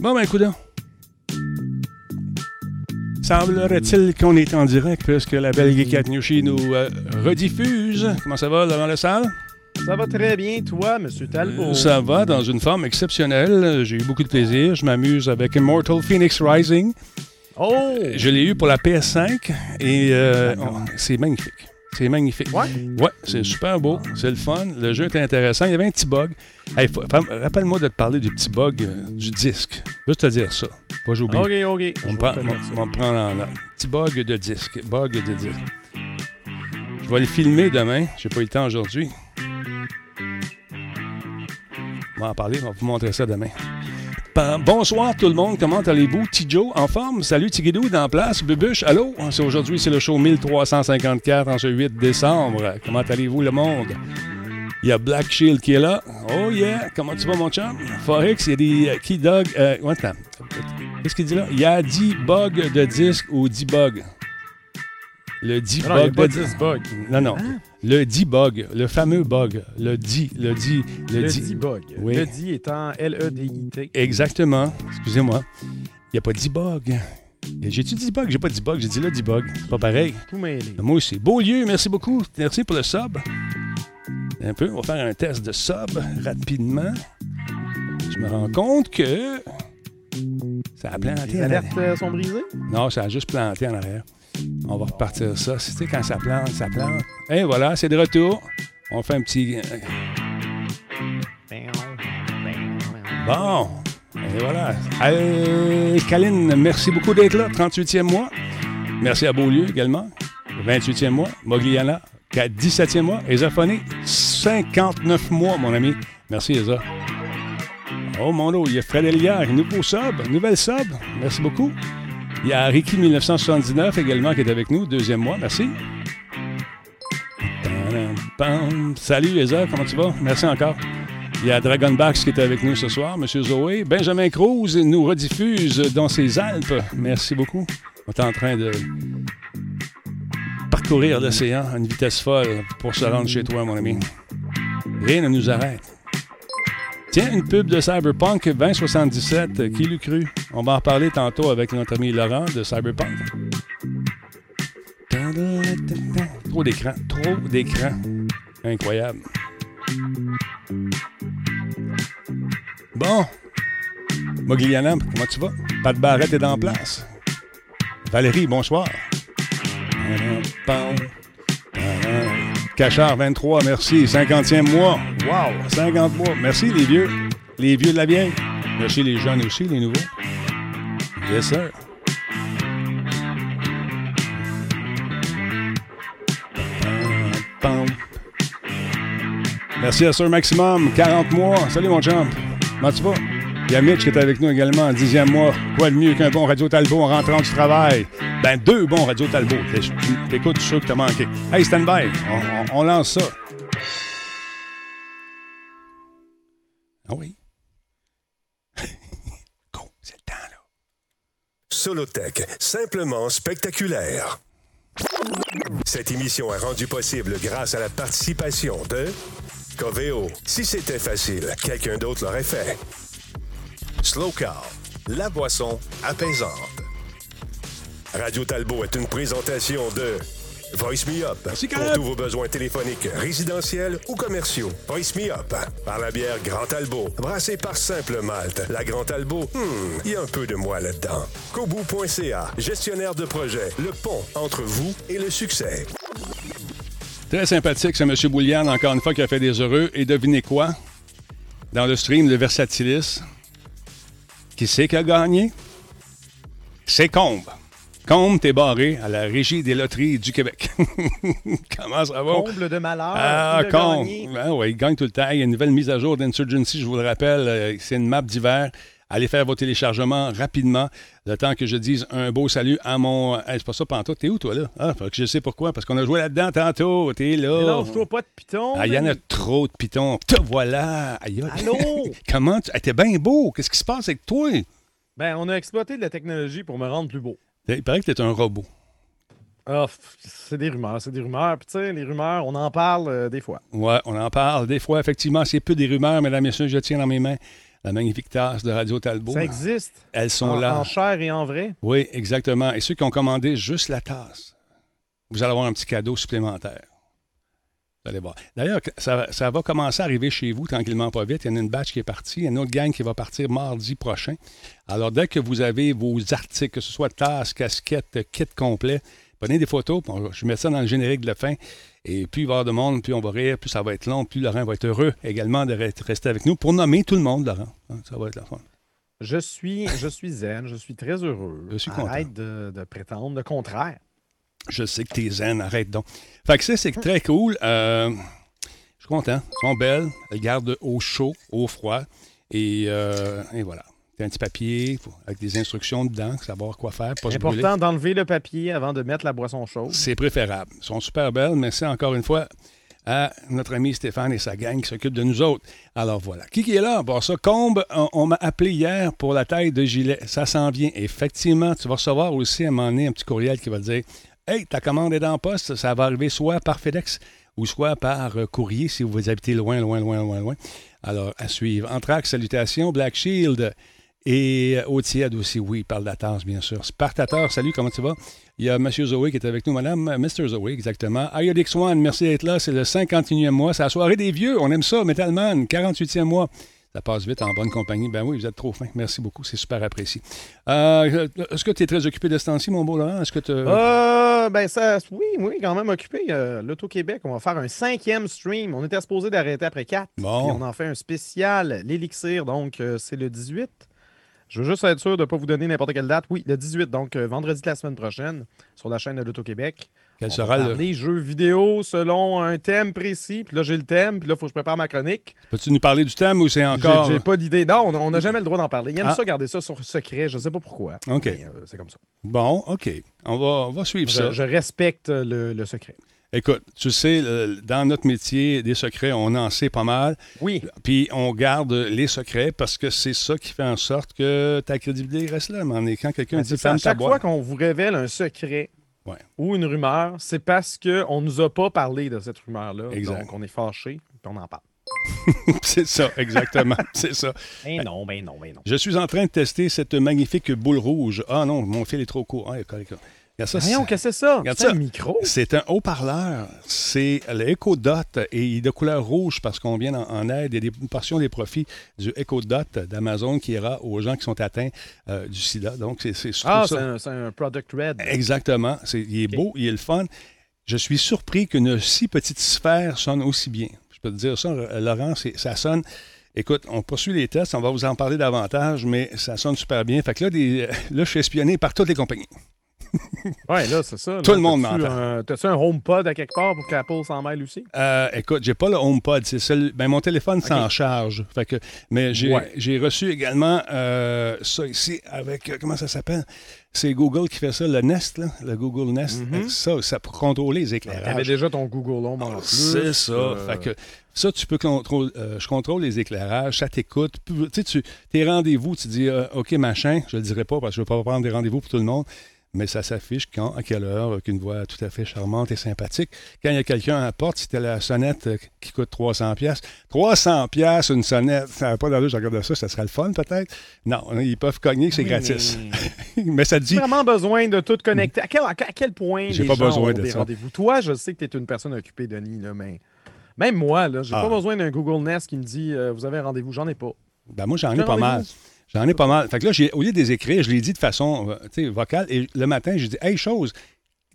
Bon, ben, écoute Semblerait-il qu'on est en direct puisque la belle Geek chez nous euh, rediffuse. Comment ça va dans la salle? Ça va très bien, toi, M. Talbot? Euh, ça va, dans une forme exceptionnelle. J'ai eu beaucoup de plaisir. Je m'amuse avec Immortal Phoenix Rising. Oh! Je l'ai eu pour la PS5 et euh, c'est magnifique. C'est magnifique. Ouais? Ouais, c'est super beau. C'est le fun. Le jeu était intéressant. Il y avait un petit bug. Rappelle-moi de te parler du petit bug euh, du disque. Juste te dire ça. Pas j'oublie. OK, OK. On, prend, on, prend un petit bug de disque. Bug de disque. Je vais le filmer demain. J'ai pas eu le temps aujourd'hui. On va en parler. On va vous montrer ça demain. Bonsoir tout le monde, comment allez-vous? Tijo en forme? Salut Tigidou dans place. Bubuche, allô? Aujourd'hui, c'est le show 1354 en ce 8 décembre. Comment allez-vous le monde? Il y a Black Shield qui est là. Oh yeah! Comment tu vas mon chum? Forex, il y a des Key Dog. Euh, Qu'est-ce qu'il dit là? Il y a 10 bugs de disque ou 10 bugs. Le 10 bug. de... 10 bug. Non, non. Hein? Le D-bug, le fameux bug, le D, le D, le, le bug Oui. Le D étant L-E-D-I-T. Exactement. Excusez-moi. Il n'y a pas D-bug. J'ai-tu dit bug? J'ai pas dit bug, j'ai dit le D-bug. C'est pas pareil. Tout mêlé. Moi aussi. Beaulieu, merci beaucoup. Merci pour le sub. Un peu, on va faire un test de sub rapidement. Je me rends compte que ça a planté. Les alertes euh, sont brisées? Non, ça a juste planté en arrière. On va repartir ça. Tu quand ça plante, ça plante. Et voilà, c'est de retour. On fait un petit. Euh, bon. Et voilà. Allez, Kaline, merci beaucoup d'être là. 38e mois. Merci à Beaulieu également. 28e mois. Mogliana, 17e mois. Esaphonie, 59 mois, mon ami. Merci, Esa. Oh mon lot, il y a Fred Eliard, nouveau sub, nouvelle sub. Merci beaucoup. Il y a Ricky 1979 également qui est avec nous, deuxième mois. Merci. Salut Eza, comment tu vas? Merci encore. Il y a Dragonbacks qui est avec nous ce soir, Monsieur Zoé. Benjamin Cruz nous rediffuse dans ses Alpes. Merci beaucoup. On est en train de parcourir l'océan à une vitesse folle pour se rendre chez toi, mon ami. Rien ne nous arrête. Tiens, une pub de Cyberpunk 2077, qui l'eût cru? On va en reparler tantôt avec notre ami Laurent de Cyberpunk. Trop d'écran, trop d'écran. Incroyable. Bon. Mogliana, comment tu vas? Pat Barrette est en place. Valérie, bonsoir. Cachard 23, merci. 50e mois. Wow, 50 mois. Merci les vieux. Les vieux de la vieille. Merci les jeunes aussi, les nouveaux. Yes, sir. Merci à Sir Maximum, 40 mois. Salut mon chum. Comment tu vas? Il y a Mitch qui est avec nous également en dixième mois. Quoi de mieux qu'un bon Radio Talbot en rentrant du travail? Ben, deux bons Radio Talbot. T'écoutes, je suis sûr que t'as manqué. Hey, stand by. On, lance ça. Ah oui. Go, c'est le temps, là. Solotech, simplement spectaculaire. Cette émission est rendue possible grâce à la participation de Coveo. Si c'était facile, quelqu'un d'autre l'aurait fait. Slow Car, la boisson apaisante. Radio Talbot est une présentation de Voice Me Up pour tous vos besoins téléphoniques, résidentiels ou commerciaux. Voice Me Up par la bière Grand Talbot, brassée par Simple Malte. La Grand Talbot, hmm, il y a un peu de moi là-dedans. Kobu.ca, gestionnaire de projet, le pont entre vous et le succès. Très sympathique, c'est M. Boulian, encore une fois, qui a fait des heureux. Et devinez quoi? Dans le stream de Versatilis, qui c'est qui a gagné? C'est Combe. Combe, t'es barré à la Régie des loteries du Québec. Comment ça va? Comble de malheur. Ah, Combe. Ah, ouais, il gagne tout le temps. Il y a une nouvelle mise à jour d'Insurgency, je vous le rappelle. Euh, c'est une map d'hiver. Allez faire vos téléchargements rapidement, le temps que je dise un beau salut à mon. c'est pas ça, Panto. T'es où, toi, là? Ah, faut que je sais pourquoi. Parce qu'on a joué là-dedans tantôt. T'es là. Non, je pas de pitons. Ah, il y en a trop de pitons. Te voilà. Aïe, Allô? Comment tu. t'es bien beau. Qu'est-ce qui se passe avec toi? Ben, on a exploité de la technologie pour me rendre plus beau. Il paraît que t'es un robot. Ah, c'est des rumeurs, c'est des rumeurs. Puis, tu sais, les rumeurs, on en parle euh, des fois. Ouais, on en parle des fois. Effectivement, c'est peu des rumeurs, mesdames et messieurs, je tiens dans mes mains la magnifique tasse de Radio Talbot. Ça existe. Elles sont en, là. En chair et en vrai. Oui, exactement. Et ceux qui ont commandé juste la tasse, vous allez avoir un petit cadeau supplémentaire. Vous allez voir. D'ailleurs, ça, ça va commencer à arriver chez vous tranquillement, pas vite. Il y en a une batch qui est partie. Il y a une autre gang qui va partir mardi prochain. Alors, dès que vous avez vos articles, que ce soit tasse, casquette, kit complet, prenez des photos. je mets ça dans le générique de la fin. Et plus il va y avoir de monde, plus on va rire, plus ça va être long, plus Laurent va être heureux également de re- rester avec nous pour nommer tout le monde, Laurent. Hein, Ça va être la fin. Je suis, je suis zen, je suis très heureux. Je suis content. Arrête de, de prétendre le contraire. Je sais que t'es zen, arrête donc. Fait que ça, c'est très cool. Euh, je suis content. Elles sont belles. Elles gardent au chaud, au froid. Et, euh, et voilà. T'as un petit papier avec des instructions dedans, savoir quoi faire, brûler. Important d'enlever le papier avant de mettre la boisson chaude. C'est préférable. Elles sont super belles. Merci encore une fois à notre ami Stéphane et sa gang qui s'occupent de nous autres. Alors voilà. Qui, qui est là? Bon, ça, Combe, on, on m'a appelé hier pour la taille de gilet. Ça s'en vient. Effectivement, tu vas recevoir aussi à un moment donné un petit courriel qui va te dire Hey, ta commande est en poste. Ça va arriver soit par FedEx ou soit par euh, courrier si vous habitez loin, loin, loin, loin, loin. Alors, à suivre. Anthrax, salutations. Black Shield. Et euh, au tiède aussi, oui, parle tasse, bien sûr. Spartateur, salut, comment tu vas? Il y a M. Zoé qui est avec nous, Madame euh, Mr. Zoé, exactement. Iodix One, merci d'être là. C'est le 51e mois. C'est la soirée des vieux. On aime ça. Metalman, 48e mois. Ça passe vite en bonne compagnie. Ben oui, vous êtes trop fin. Merci beaucoup. C'est super apprécié. Euh, Est-ce que tu es très occupé de ce temps-ci, mon beau Laurent? Est-ce que tu. Euh, ben ça, oui, oui, quand même occupé. Euh, L'Auto-Québec, on va faire un cinquième stream. On était supposé d'arrêter après quatre. Bon. Puis on en fait un spécial, l'élixir, donc c'est le 18. Je veux juste être sûr de ne pas vous donner n'importe quelle date. Oui, le 18, donc vendredi de la semaine prochaine, sur la chaîne de l'Auto-Québec. Quel sera le. parler jeux vidéo selon un thème précis. Puis là, j'ai le thème, puis là, il faut que je prépare ma chronique. Peux-tu nous parler du thème ou c'est encore. J'ai pas d'idée. Non, on- n'a jamais le droit d'en parler. Ils aiment Ah. ça, garder ça sur secret. Je ne sais pas pourquoi. OK. Euh, c'est comme ça. Bon, OK. On va, on va suivre ça. Je, je respecte le, le secret. Écoute, tu sais, dans notre métier des secrets, on en sait pas mal. Oui. Puis on garde les secrets parce que c'est ça qui fait en sorte que ta crédibilité reste là. Mais quand quelqu'un Ben, dit ferme À ta chaque fois qu'on vous révèle un secret Ouais. ou une rumeur, c'est parce qu'on ne nous a pas parlé de cette rumeur-là. Donc, on est fâché, puis on en parle. c'est ça, exactement. c'est ça. Ben non, ben non, ben non. Je suis en train de tester cette magnifique boule rouge. Ah non, mon fil est trop court. Ah, correct, correct. Regarde ça, Voyons, c'est- qu'est-ce que c'est ça? Regarde C'est ça. un micro? C'est un haut-parleur. C'est le Echo Dot et il est de couleur rouge parce qu'on vient en, en aide. Il y a des, une portion des profits du Echo Dot d'Amazon qui ira aux gens qui sont atteints euh, du sida. Donc, c'est c'est je trouve Ah, ça- c'est un, c'est un Product Red. Exactement. C'est- il est Ok. beau, il est le fun. Je suis surpris qu'une si petite sphère sonne aussi bien. Je peux te dire ça, Laurent, c'est- ça sonne. Écoute, on poursuit les tests, on va vous en parler davantage, mais ça sonne super bien. Fait que là, des- là je suis espionné par toutes les compagnies. Ouais, là, c'est ça. là. Tout le monde m'entend. T'as-tu un HomePod à quelque part pour qu'Apple s'en mêle aussi? Euh, écoute, j'ai pas le HomePod, c'est seul. Ben, mon téléphone s'en Ok. charge. Fait que, mais j'ai Ouais. reçu également euh, ça ici avec euh, comment ça s'appelle? C'est Google qui fait ça, le Nest, là, le Google Nest. Mhm. Ça, ça pour contrôler les T'avais éclairages. déjà ton Google Home en plus. C'est ça. euh, Fait que ça, tu peux contrôler. euh, je contrôle les éclairages, ça t'écoute. Tu sais, tes rendez-vous, tu dis euh, OK, machin, je le dirai pas parce que je ne veux pas prendre des rendez-vous pour tout le monde. Mais ça s'affiche quand, à quelle heure, avec une voix tout à fait charmante et sympathique. Quand il y a quelqu'un à la porte, c'était la sonnette euh, qui coûte 300 pièces. 300 pièces une sonnette, ça n'a pas d'allure, je regarde ça, ça serait le fun peut-être? Non, ils peuvent cogner, c'est oui, gratis. mais- Mais ça dit, vraiment besoin de tout connecter. À quel, à quel point J'ai pas gens besoin ont de des rendez-vous? Toi, je sais que tu es une personne occupée, Denis, là, mais même moi, là, j'ai Ah. pas besoin d'un Google Nest qui me dit euh, vous avez un rendez-vous. J'en ai pas. ben moi j'en ai pas mal. J'en ai pas mal. Fait que là, j'ai, au lieu de les écrire, je l'ai dit de façon euh, vocale. Et le matin, j'ai dit Hey, chose,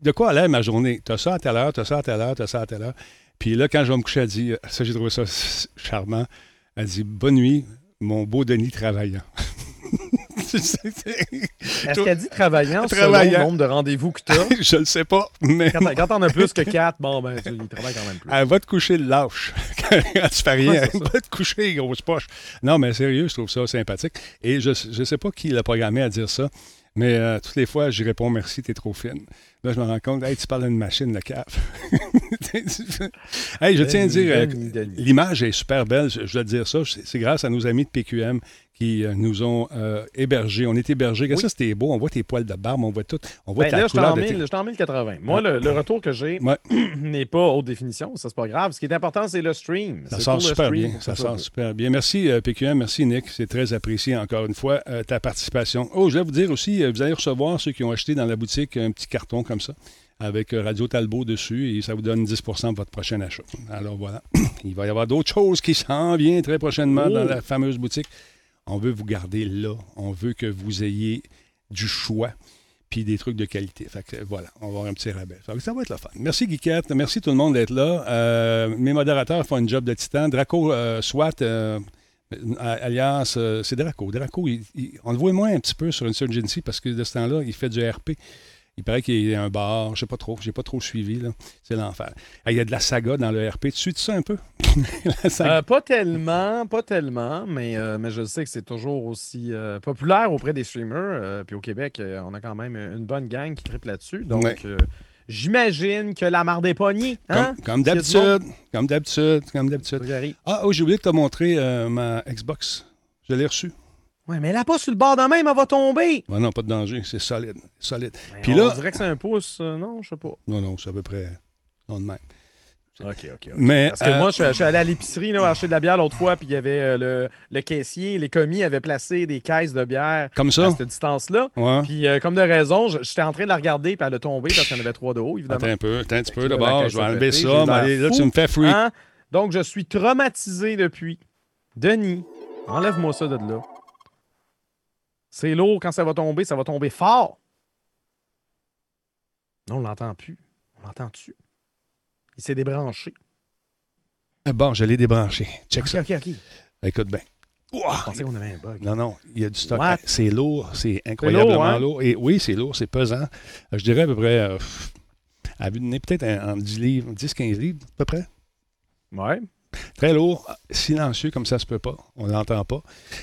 de quoi a l'air ma journée? T'as ça à telle heure, t'as ça à telle heure, t'as ça à telle heure. Puis là, quand je vais me coucher, elle dit Ça, j'ai trouvé ça charmant. Elle dit Bonne nuit, mon beau Denis travaillant. Est-ce qu'elle dit travaillant, selon Travaillant. le nombre de rendez-vous que tu as? je le sais pas, mais Quand, quand t'en as plus que quatre, bon, ben, tu, il travaille quand même plus. elle va te coucher le lâche. quand tu fais rien, Ouais, elle va te coucher, grosse poche. Non, mais sérieux, je trouve ça sympathique. Et je ne sais pas qui l'a programmé à dire ça, mais euh, toutes les fois, j'y réponds merci, t'es trop fine. Là, je me rends compte, hey, tu parles d'une machine, le cave. hey, je tiens à dire, euh, l'image est super belle, je, dois te dire ça, c'est grâce à nos amis de PQM qui euh, nous ont euh, hébergés. On est hébergés. Oui. Ça, c'était beau. On voit tes poils de barbe, on voit tout. On voit Ben, ta là, je suis couleur en, de 1000 tes- je suis en 1080. Moi, le, le retour que j'ai Ouais. n'est pas haute définition. Ça, c'est pas grave. Ce qui est important, c'est le stream. Ça sort super stream bien. Ça sort super bien. Merci euh, PQM, merci Nick. C'est très apprécié encore une fois euh, ta participation. Oh, je vais vous dire aussi, vous allez recevoir ceux qui ont acheté dans la boutique un petit carton comme ça avec Radio Talbot dessus et ça vous donne 10% de votre prochain achat. Alors voilà, il va y avoir d'autres choses qui s'en viennent très prochainement Oh. dans la fameuse boutique. On veut vous garder là. On veut que vous ayez du choix puis des trucs de qualité. Fait que voilà, on va avoir un petit rabais. Fait que ça va être le fun. Merci Guiquette, merci tout le monde d'être là. Euh, mes modérateurs font une job de titan. Draco euh, SWAT, euh, alias, euh, c'est Draco. Draco, il- on le voit moins un petit peu sur Insurgency parce que de ce temps-là, il fait du RP. Il paraît qu'il y a un bar, je sais pas trop, j'ai pas trop suivi. là. C'est l'enfer. Il y a de la saga dans le RP. Tu suis ça un peu? la saga. Euh, pas tellement, pas tellement, mais, euh, mais je sais que c'est toujours aussi euh, populaire auprès des streamers. puis au Québec, on a quand même une bonne gang qui triple là-dessus. Donc, Ouais. j'imagine que la marde est pognée. Hein? comme, d'habitude. Comme d'habitude. Comme d'habitude. Ah, oh, j'ai oublié de te montrer ma Xbox. Je l'ai reçue. Ouais, mais elle a pas sur le bord de même, elle va tomber. Ouais, non, pas de danger. C'est solide. Solide. Puis on là- dirait que c'est un pouce. euh, non, je sais pas. Non, non, c'est à peu près. Non, de même. OK, OK. Mais. Parce que euh, moi, je suis, je suis allé à l'épicerie, là, acheter de la bière l'autre fois, puis il y avait euh, le, le caissier, les commis avaient placé des caisses de bière Comme ça? à cette distance-là. Ouais. Puis, euh, comme de raison, je- j'étais en train de la regarder, puis elle a tombé parce qu'il y en avait trois de haut, évidemment. Attends un peu, attends un petit peu là, d'abord. Je vais enlever pété, ça. mais là, fou. tu me fais freak. Hein? Donc, je suis traumatisé depuis. Denis, enlève-moi ça de là. C'est lourd, quand ça va tomber, ça va tomber fort. Non, on l'entend plus. On l'entend-tu? Il s'est débranché. Ah, Bon, je l'ai débranché. Check ça. OK, OK. Écoute bien. Pensais qu'on avait un bug. Non, non, il y a du stock. What? C'est lourd, c'est incroyablement hein? lourd. Et oui, c'est lourd, c'est pesant. Euh, Je dirais à peu près, euh, à vue de nez, peut-être en en 10 livres, 10-15 livres, à peu près. Ouais. Très lourd, silencieux comme ça se peut pas. On l'entend pas.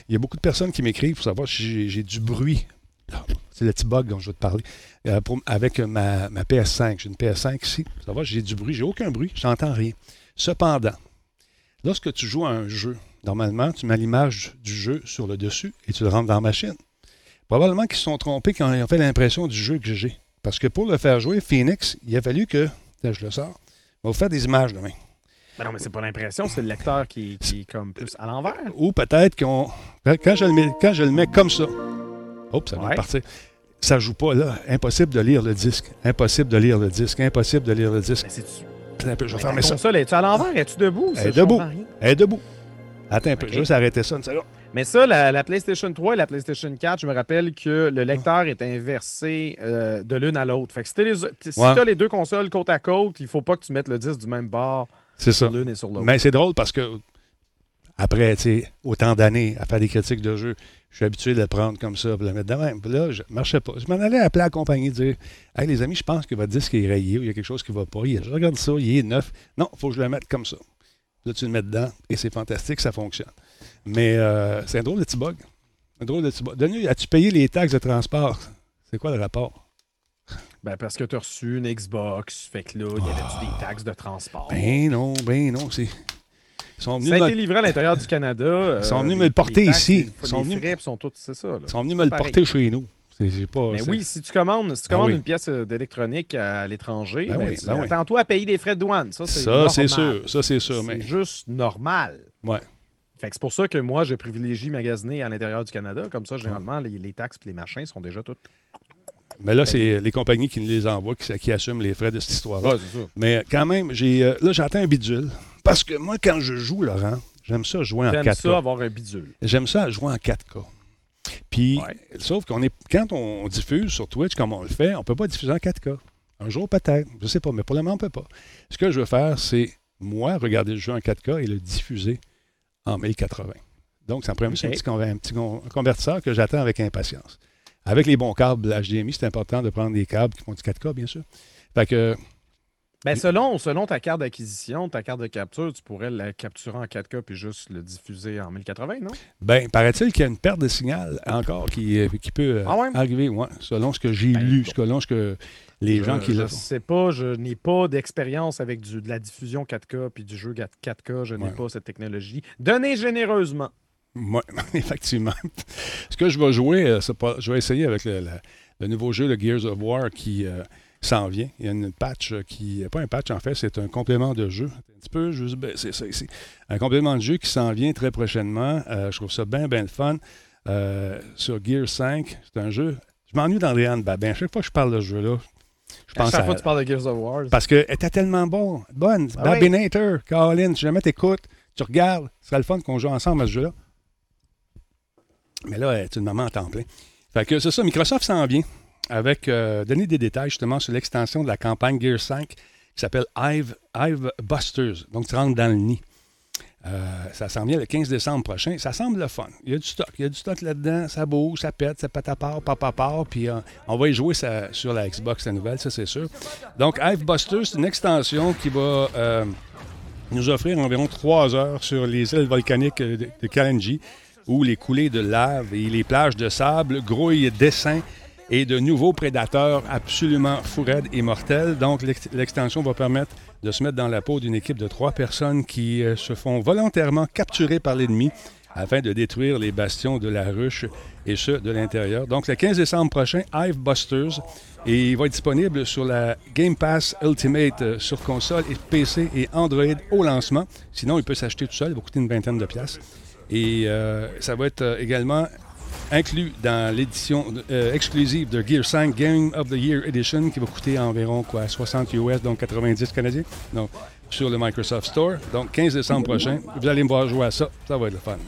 Il y a beaucoup de personnes qui m'écrivent pour savoir si j'ai- du bruit. Ah, C'est le petit bug dont je veux te parler. Euh, avec ma, ma PS5. J'ai une PS5 ici. Savoir si j'ai du bruit. J'ai aucun bruit. J'entends rien. Cependant, lorsque tu joues à un jeu, normalement, tu mets l'image du jeu sur le dessus et tu le rentres dans la machine. Probablement qu'ils se sont trompés quand ils ont fait l'impression du jeu que j'ai. Parce que pour le faire jouer, Phoenix, il a fallu que. Là, je le sors. On va vous faire des images demain. Ben non, mais c'est pas l'impression, c'est le lecteur qui, qui est comme plus à l'envers. Ou peut-être qu'on. Quand, je le mets, quand je le mets comme ça. Oups, ça de Ouais. partir. Ça joue pas là. Impossible de lire le disque. Impossible de lire le disque. Impossible de lire le disque. Attends un peu, je vais fermer ça. console, es-tu à l'envers? Es-tu debout? Elle est debout. Elle est debout. Attends un peu, Ok. je vais juste arrêter ça une seconde. Mais ça, la, la PlayStation 3 et la PlayStation 4, je me rappelle que le lecteur est inversé euh, de l'une à l'autre. Fait que si Ouais. t'as les deux consoles côte à côte, il faut pas que tu mettes le disque du même bord C'est ça. l'une et sur l'autre. Mais c'est drôle parce que après, tu sais, autant d'années à faire des critiques de jeux, je suis habitué de le prendre comme ça, puis le mettre de même. Puis là, je marchais pas. Je m'en allais appeler la compagnie dire Hey les amis, je pense que votre disque est rayé ou il y a quelque chose qui va pas. Je regarde ça, il est neuf. Non, il faut que je le mette comme ça. Là, tu le mets dedans et c'est fantastique, ça fonctionne. Mais euh, c'est un drôle de petit bug. Un drôle de petit bug. Denis, as-tu payé les taxes de transport? C'est quoi le rapport? Ben, parce que tu as reçu une Xbox, fait que là, il y avait-tu des taxes de transport? Ben non, ben non, c'est. Ils sont venus ça a été livré à l'intérieur du Canada. euh, Ils sont venus les- me le porter taxes, ici. les- Ils sont venus- frais, sont tous, c'est ça. là. ils sont venus me le porter chez nous. C'est c'est pas. Mais oui, si tu commandes, si tu Ah commandes oui. une pièce euh, d'électronique à l'étranger, Ben ben, oui, ben oui. attends-toi à payer des frais de douane. Ça, c'est sûr. Ça, c'est sûr. Mais juste normal. Ouais. Fait que c'est pour ça que moi, je privilégie magasiner à l'intérieur du Canada. Comme ça, généralement, les, les taxes et les machins sont déjà toutes. Mais là, c'est les compagnies qui nous les envoient qui, qui assument les frais de cette histoire-là. Mais quand même, j'ai euh, là, j'attends un bidule. Parce que moi, quand je joue, Laurent, j'aime ça jouer en J'aime 4K. ça avoir un bidule. J'aime ça jouer en 4K. Puis, Ouais. sauf qu'on est quand on diffuse sur Twitch comme on le fait, on ne peut pas diffuser en 4K. Un jour peut-être, je sais pas, mais pour le moment, on ne peut pas. Ce que je veux faire, c'est moi regarder le jeu en 4K et le diffuser en 1080. Donc, ça me permet Ok. un petit, un convertisseur que j'attends avec impatience. Avec les bons câbles HDMI, c'est important de prendre des câbles qui font du 4K, bien sûr. Fait que, Ben, selon, selon ta carte d'acquisition, ta carte de capture, tu pourrais la capturer en 4K puis juste le diffuser en 1080, non? ben, paraît-il qu'il y a une perte de signal encore qui, euh, qui peut euh, Ah ouais? arriver, ouais, selon ce que j'ai Ben, lu, selon ce que les je, gens qui je le sais pas, je n'ai pas d'expérience avec du, de la diffusion 4K puis du jeu 4K. Je n'ai Ouais. pas cette technologie. Donnez généreusement. Oui, effectivement. Ce que je vais jouer, euh, pas, je vais essayer avec le, nouveau jeu, le Gears of War, qui euh, s'en vient. Il y a une patch euh, qui. Pas un patch, en fait, c'est un complément de jeu. Un petit peu, juste baisser ça ici. Un complément de jeu qui s'en vient très prochainement. Euh, je trouve ça bien, bien le fun. Euh, sur Gears 5, c'est un jeu. Je m'ennuie d'Andréane Babin. Chaque fois que je parle de ce jeu-là, je À pense chaque à fois que tu parles de Gears of War. parce qu'elle était tellement bon, bonne. Ah Babinator, Colin, si jamais t'écoutes, tu regardes, ce serait le fun qu'on joue ensemble à ce jeu-là. Mais là, elle est une maman en temps plein. Fait que c'est ça, Microsoft s'en vient avec euh, donner des détails justement sur l'extension de la campagne Gear 5 qui s'appelle Hive, Busters. Donc, tu rentres dans le nid. Euh, ça s'en vient le 15 décembre prochain. Ça semble le fun. Il y a du stock. Il y a du stock là-dedans. Ça bouge, ça pète, ça pète à part, papa part. Puis euh, on va y jouer sur la Xbox, la nouvelle, ça c'est sûr. Donc, Hive Busters, c'est une extension qui va nous offrir environ trois heures sur les îles volcaniques de, de Kalenji, où les coulées de lave et les plages de sable grouillent d'essaims et de nouveaux prédateurs absolument fou raides et mortels. Donc, l'ex- l'extension va permettre de se mettre dans la peau d'une équipe de trois personnes qui euh, se font volontairement capturer par l'ennemi afin de détruire les bastions de la ruche et ce, de l'intérieur. Donc, le 15 décembre prochain, Hive Busters, et il va être disponible sur la Game Pass Ultimate euh, sur console et PC et Android au lancement. Sinon, il peut s'acheter tout seul, il va coûter une vingtaine de piastres. Et euh, ça va être euh, également inclus dans l'édition euh, exclusive de Gear 5 Game of the Year Edition qui va coûter environ quoi 60 US, donc 90 canadiens. Donc, sur le Microsoft Store. Donc, 15 décembre prochain, vous allez me voir jouer à ça. Ça va être le fun.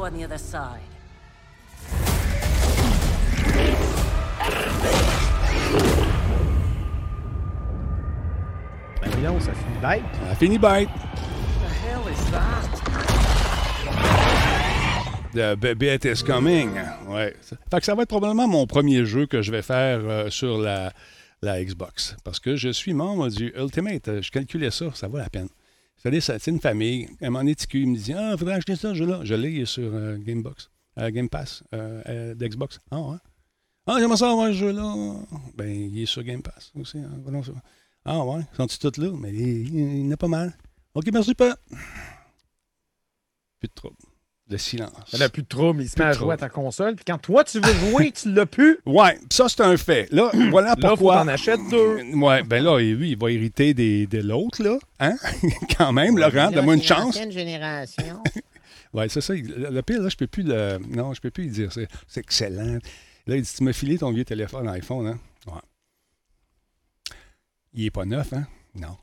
You on the other side. Ben voyons, ça finit bête. On a fini bête. The hell is that? The baby is coming. Ouais. Fait que ça va être probablement mon premier jeu que je vais faire euh, sur la, la Xbox. Parce que je suis membre du Ultimate. Je calculais ça, ça vaut la peine. Savez, c'est une famille. À un moment donné, TQ, il me dit Ah, il faudrait acheter ça, ce jeu-là. Je l'ai sur euh, Gamebox, euh, Game Pass euh, euh, d'Xbox. Ah, ouais. Ah, j'aimerais ça avoir ce jeu-là. Ben, il est sur Game Pass aussi. hein. Ah, ouais. Sont-ils tous là? Mais il, il, il y en pas mal. OK, merci, pas. Plus de trouble. Le silence. Il n'a plus de trouble, il se met à jouer à ta console. Puis quand toi, tu veux jouer, tu l'as plus. Ouais, ça c'est un fait. Là, voilà Là, faut pourquoi. t'en achètes deux. Ouais, ben là, lui, il va hériter des, de l'autre, là. Hein? Quand même, Laurent, donne-moi une chance. Ancienne génération. Ouais, c'est ça. Le pire, là, je peux plus le. Non, je peux plus lui dire. C'est, c'est excellent. Là, il dit Tu m'as filé ton vieux téléphone iPhone, hein? Ouais. Il est pas neuf, hein? Non.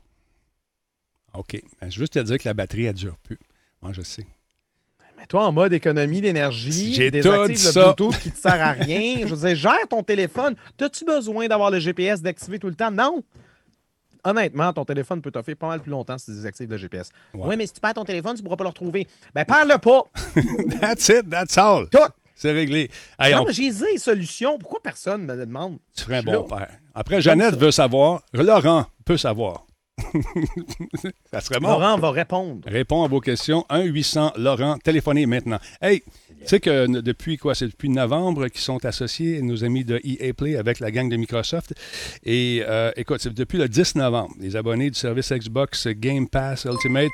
OK. Ben, je veux juste te dire que la batterie, elle dure plus. Moi, je sais. Mets-toi en mode économie d'énergie. J'ai désactive le ça. Bluetooth qui te sert à rien. Je veux dire, gère ton téléphone. T'as-tu besoin d'avoir le GPS d'activer tout le temps? Non. Honnêtement, ton téléphone peut t'offrir pas mal plus longtemps si tu désactives le GPS. Ouais. Oui, mais si tu perds ton téléphone, tu pourras pas le retrouver. Ben, parle pas. That's it, that's all. Tout. C'est réglé. Hey, on- j'ai des solutions. Pourquoi personne me le demande? Tu serais un bon là. père. Après, Jeannette veut savoir. Laurent peut savoir. ça serait. Laurent va répondre. Répond à vos questions. 1-800 Laurent, téléphonez maintenant. Hey, tu sais que n- depuis quoi? C'est depuis novembre qu'ils sont associés, nos amis de EA Play, avec la gang de Microsoft. Et euh, écoute, c'est depuis le 10 novembre. Les abonnés du service Xbox Game Pass Ultimate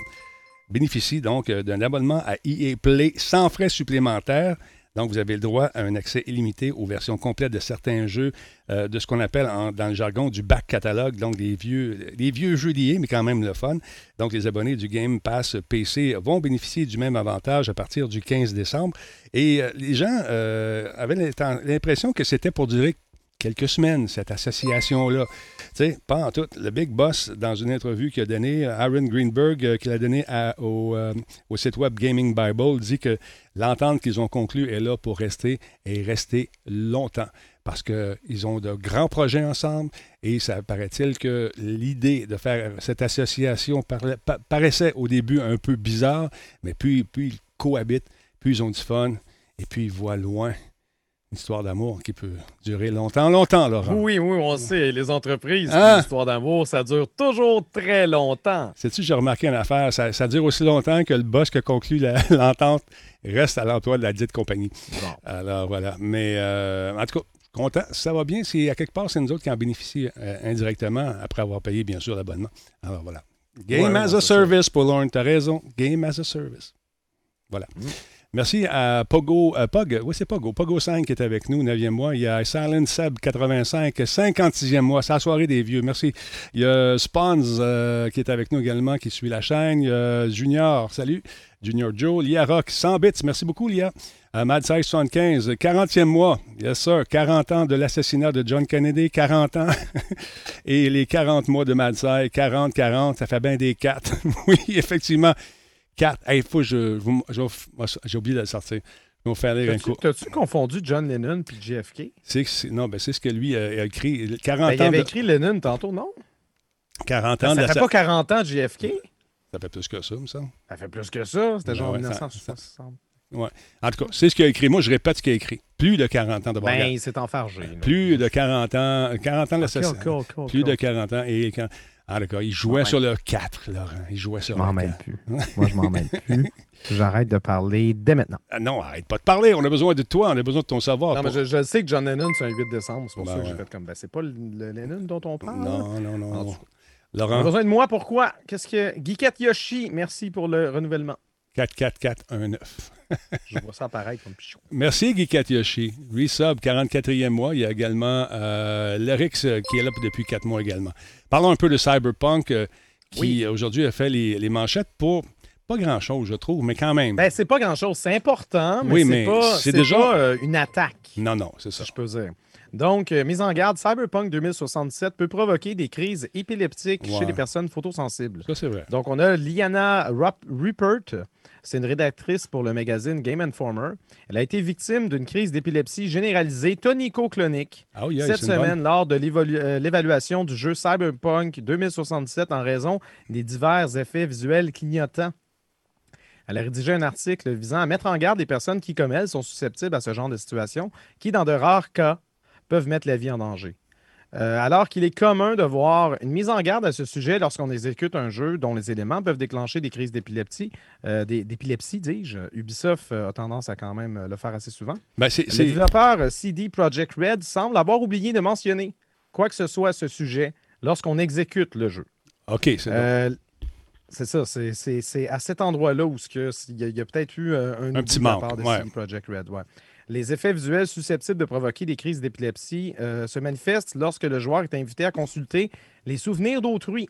bénéficient donc euh, d'un abonnement à EA Play sans frais supplémentaires. Donc, vous avez le droit à un accès illimité aux versions complètes de certains jeux, euh, de ce qu'on appelle dans le jargon du back catalogue, donc des vieux, des vieux jeux d'IA, mais quand même le fun. Donc, les abonnés du Game Pass PC vont bénéficier du même avantage à partir du 15 décembre. Et euh, les gens euh, avaient l'impression que c'était pour durer quelques semaines, cette association-là. Tu sais, pas en tout. Le Big Boss, dans une interview qu'il a donnée, Aaron Greenberg, euh, qu'il a donnée au, euh, au site web Gaming Bible, dit que l'entente qu'ils ont conclue est là pour rester et rester longtemps. Parce qu'ils ont de grands projets ensemble et ça paraît-il que l'idée de faire cette association paraissait au début un peu bizarre, mais puis, puis ils cohabitent, puis ils ont du fun et puis ils voient loin. Une histoire d'amour qui peut durer longtemps, longtemps, Laurent. Oui, oui, on sait, les entreprises, Hein? l'histoire d'amour, ça dure toujours très longtemps. Sais-tu, j'ai remarqué une affaire, ça, ça dure aussi longtemps que le boss qui a conclu la- l'entente reste à l'emploi de la dite compagnie. Bon. Alors voilà. Mais euh, en tout cas, content. Ça va bien. C'est à quelque part, c'est nous autres qui en bénéficient euh, indirectement après avoir payé, bien sûr, l'abonnement. Alors voilà. Game Ouais, as a service pour Lauren. T'as raison. Game as a service. Voilà. Mm. Merci à Pogo, euh, Pog, oui c'est Pogo, Pogo 5 qui est avec nous, 9e mois. Il y a Silent Seb 85, 56e mois, c'est la soirée des vieux, merci. Il y a Spawns euh, qui est avec nous également, qui suit la chaîne. Junior, salut. Junior Joe, Lia Rock, 100 bits, merci beaucoup Lia. Size 75, 40e mois, yes sir, 40 ans de l'assassinat de John Kennedy, 40 ans. Et les 40 mois de Mad Size, 40, 40, ça fait bien des 4. oui, effectivement. 4. Hey, faut que je. vous- je vais f- moi, J'ai oublié de le sortir. Je vais vous faire lire un coup. t'as-tu confondu John Lennon puis JFK? C'est non, ben, c'est ce que lui a, a écrit. Ben, 40 il ans. avait De, écrit Lennon tantôt, non? 40 ans de Ça fait l'assa- pas 40 ans JFK? Ça fait plus que ça, me semble. Ça fait plus que ça. C'était Ben genre ouais, 1960. En tout cas, c'est ce qu'il a écrit. Moi, je répète ce qu'il a écrit. Plus de 40 ans de. Ben, c'est enfargé. là. Plus de 40 ans. 40 ans de cool, cool, Plus de 40 ans. Et quand... Ah, d'accord. Il jouait Ouais. sur le 4, Laurent. Il jouait Je sur m'en le mêle 4. plus. Moi, je m'en mêle plus. J'arrête de parler dès maintenant. Ah, non, arrête pas de parler. On a besoin de toi. On a besoin de ton savoir. Non, mais je, je sais que John Lennon, c'est un 8 décembre. C'est pour Ben ça que ouais. j'ai fait comme, ben, c'est pas le, le Lennon dont on parle. Non, non, non. cas. On a Laurent, besoin de moi, pourquoi? Qu'est-ce que. Geekette Yoshi, merci pour le renouvellement. 44419. Je vois ça apparaître comme pichon. Merci, Guy Katyoshi. Resub, 44e mois. Il y a également euh, euh, qui est là depuis 4 mois également. Parlons un peu de Cyberpunk euh, qui Oui. euh, aujourd'hui a fait les, les manchettes pour pas grand-chose, je trouve, mais quand même. Ben, c'est pas grand-chose. C'est important, mais Oui, c'est pas, déjà- pas, une attaque. non, non, c'est ça. si je peux dire. Donc, euh, mise en garde, Cyberpunk 2067 peut provoquer des crises épileptiques chez les personnes photosensibles. Ça, c'est vrai. Donc, on a Liana Rup- Rupert. C'est une rédactrice pour le magazine Game Informer. Elle a été victime d'une crise d'épilepsie généralisée tonico-clonique oui, cette bonne- semaine lors de euh, l'évaluation du jeu Cyberpunk 2067 en raison des divers effets visuels clignotants. Elle a rédigé un article visant à mettre en garde les personnes qui, comme elle, sont susceptibles à ce genre de situation, qui, dans de rares cas, peuvent mettre la vie en danger. Euh, alors qu'il est commun de voir une mise en garde à ce sujet lorsqu'on exécute un jeu dont les éléments peuvent déclencher des crises d'épilepsie, euh, d'épilepsie, dis-je. Ubisoft euh, a tendance à quand même euh, le faire assez souvent. Ben, c'est- Le c'est- développeur euh, CD Projekt Red semble avoir oublié de mentionner quoi que ce soit à ce sujet lorsqu'on exécute le jeu. OK, c'est. Euh, c'est ça, c'est- c'est c'est à cet endroit-là où il y y a peut-être eu euh, un, oubli petit de manque, part de ouais. CD Projekt Red. ouais. Les effets visuels susceptibles de provoquer des crises d'épilepsie euh, se manifestent lorsque le joueur est invité à consulter les souvenirs d'autrui.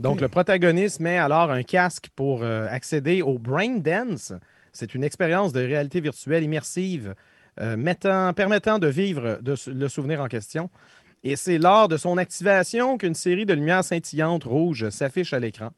Donc, le protagoniste met alors un casque pour euh, accéder au Brain Dance. C'est une expérience de réalité virtuelle immersive euh, mettant- permettant de vivre de le souvenir en question. Et c'est lors de son activation qu'une série de lumières scintillantes rouges s'affiche à l'écran.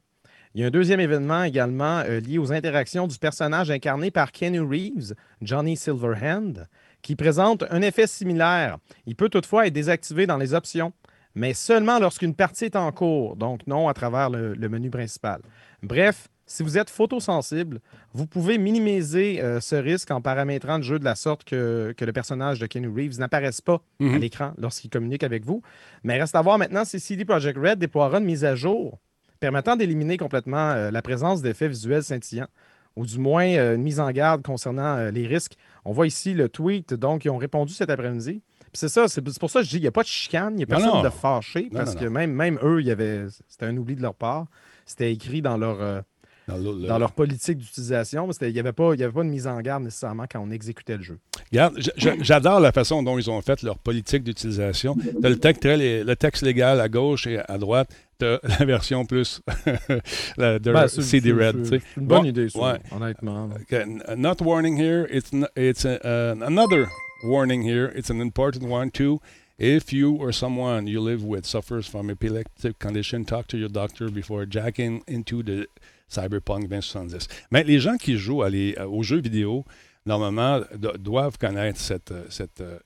Il y a un deuxième événement également euh, lié aux interactions du personnage incarné par Kenny Reeves, Johnny Silverhand, qui présente un effet similaire. Il peut toutefois être désactivé dans les options, mais seulement lorsqu'une partie est en cours, donc non à travers le, le menu principal. Bref, si vous êtes photosensible, vous pouvez minimiser euh, ce risque en paramétrant le jeu de la sorte que, que le personnage de Kenny Reeves n'apparaisse pas à Mhm. l'écran lorsqu'il communique avec vous. Mais reste à voir maintenant si CD Projekt Red déploiera une mise à jour permettant d'éliminer complètement euh, la présence d'effets visuels scintillants, ou du moins euh, une mise en garde concernant euh, les risques. On voit ici le tweet, donc ils ont répondu cet après-midi. C'est ça, c'est pour ça que je dis, il n'y a pas de chicane, il n'y a personne non. de fâché, parce non, que. Même, même eux, c'était un oubli de leur part. C'était écrit dans leur, Dans le- dans leur politique d'utilisation, il n'y avait, pas- y avait pas de mise en garde nécessairement quand on exécutait le jeu. Regarde, j'adore la façon dont ils ont fait leur politique d'utilisation. Le texte, très le texte légal à gauche et à droite. As la version plus la, de Ben, CD Red. c'est- une bonne Bon, idée, ça, ouais. honnêtement. Okay, Not warning here. It's it's a- uh, another warning here. It's an important one too. If you or someone you live with suffers from epileptic condition, talk to your doctor before jacking into the Cyberpunk 2070. Mais les gens qui jouent à les- aux jeux vidéo, normalement, do- doivent connaître cette. euh, cette euh,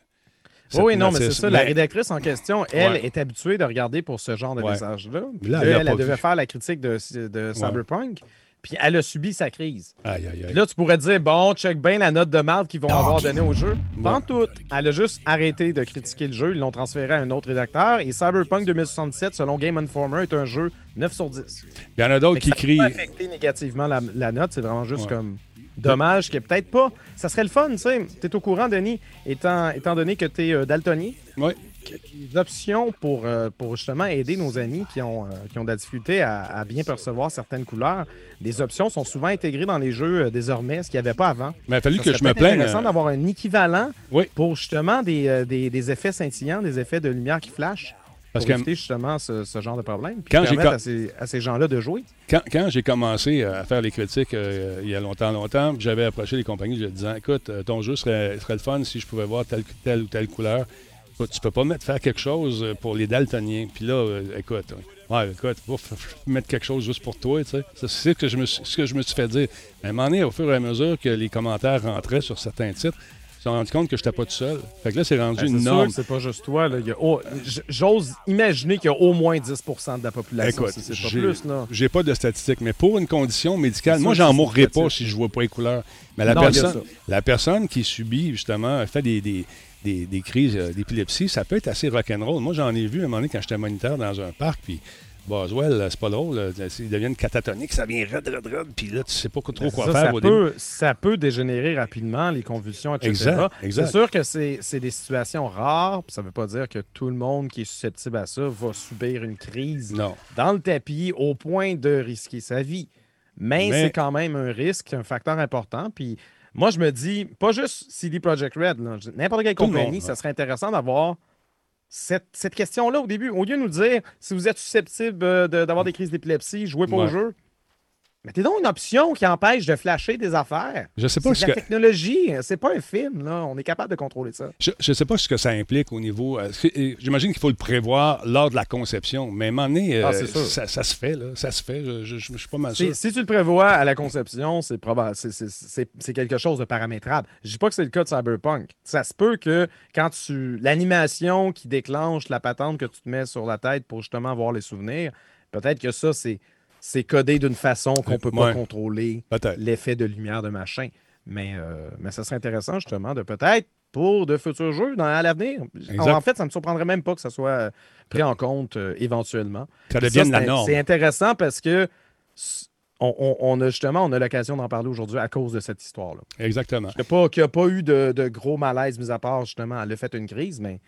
Oui, non, mais c'est ça. La rédactrice en question, elle, Ouais. est habituée de regarder pour ce genre de Ouais. message-là. Là, elle devait faire la critique de, de Cyberpunk. Puis elle a subi sa crise. Aïe, aïe, aïe. là, tu pourrais te dire, bon, check bien la note de marde qu'ils vont avoir donnée au jeu. Pas tout. Elle a juste arrêté de critiquer le jeu. Ils l'ont transféré à un autre rédacteur. Et Cyberpunk 2077, selon Game Informer, est un jeu 9 sur 10. Il y en a d'autres qui ça crient. pas affecter négativement la, la note. C'est vraiment juste Ouais. comme dommage que peut-être pas. Ça serait le fun, tu sais. Tu es au courant, Denis, étant, étant donné que tu es daltonien. Oui. Des options pour, euh, pour justement aider nos amis qui ont, euh, qui ont de la difficulté à, à bien percevoir certaines couleurs. Des options sont souvent intégrées dans les jeux euh, désormais, ce qu'il n'y avait pas avant. Mais il a fallu Ça que je me plaigne. intéressant euh, d'avoir un équivalent Oui. pour justement des, des, des effets scintillants, des effets de lumière qui flashent. Parce pour que- éviter justement ce, ce genre de problème. Puis Quand permettre à ces, gens-là de jouer. Quand, quand j'ai commencé à faire les critiques il y a longtemps, longtemps, j'avais approché les compagnies, je leur disais Écoute, ton jeu serait, serait le fun si je pouvais voir telle, telle ou telle couleur. Écoute, tu peux pas mettre faire quelque chose euh, pour les daltoniens. Puis là, euh, écoute, euh, ouais, écoute, mettre quelque chose juste pour toi, tu sais. C'est ce que, je me suis- ce que je me suis fait dire. À un moment donné, au fur et à mesure que les commentaires rentraient sur certains titres, je me suis rendu compte que je n'étais pas tout seul. Fait que là, c'est rendu Ben, une c'est norme. pas juste toi. là. Oh, J'ose imaginer qu'il y a au moins 10% de la population. Écoute, si c'est pas j'ai- plus. Là. J'ai pas de statistiques, mais pour une condition médicale, moi, j'en mourrais pas si je vois pas les couleurs. Mais la, Non, personne, la personne qui subit, justement, fait des, des, des- des crises euh, d'épilepsie, ça peut être assez rock'n'roll. Moi, j'en ai vu à un moment donné quand j'étais moniteur dans un parc, puis Boswell, euh, c'est pas drôle, là, ils deviennent catatoniques, ça vient raide, raide, raide, puis là, tu sais pas trop Ben, quoi ça, faire ça au début. peut, ça peut dégénérer rapidement, les convulsions, etc. Exact, exact. C'est sûr que c'est c'est des situations rares. puis Ça ne veut pas dire que tout le monde qui est susceptible à ça va subir une crise Non. dans le tapis au point de risquer sa vie. Mais, Mais- c'est quand même un risque, un facteur important. Puis moi, je me dis, pas juste CD Projekt Red, n'importe quelle Tout compagnie, monde, ça serait intéressant d'avoir cette, cette question-là au début. Au lieu de nous dire, si vous êtes susceptible euh, de- d'avoir des crises d'épilepsie, jouez pas Ouais. au jeu. Mettez donc une option qui empêche de flasher des affaires. Je sais pas ce de la que. technologie, c'est pas un film, là. On est capable de contrôler ça. Je ne sais pas ce que ça implique au niveau. euh, J'imagine qu'il faut le prévoir lors de la conception, mais à un moment donné, euh, Ah, ça, ça se fait, là. Ça se fait. Je, je- je suis pas mal sûr. Si, si tu le prévois à la conception, c'est probable, c'est- c'est- c'est c'est quelque chose de paramétrable. Je dis pas que c'est le cas de Cyberpunk. Ça se peut que quand tu l'animation qui déclenche la patente que tu te mets sur la tête pour justement voir les souvenirs, peut-être que ça c'est c'est codé d'une façon qu'on peut pas Ouais. contrôler l'effet de lumière de machin. Mais euh, mais ça serait intéressant justement de peut-être pour de futurs jeux dans, à l'avenir. En fait, ça me surprendrait même pas que ça soit pris en compte euh, éventuellement. Ça ça, la c'est- norme. C'est intéressant parce que on, on- on a justement on a l'occasion d'en parler aujourd'hui à cause de cette histoire-là. Exactement. Il n'y a, pas- qu'il y a pas eu de, de gros malaise, mis à part justement, a fait une crise, mais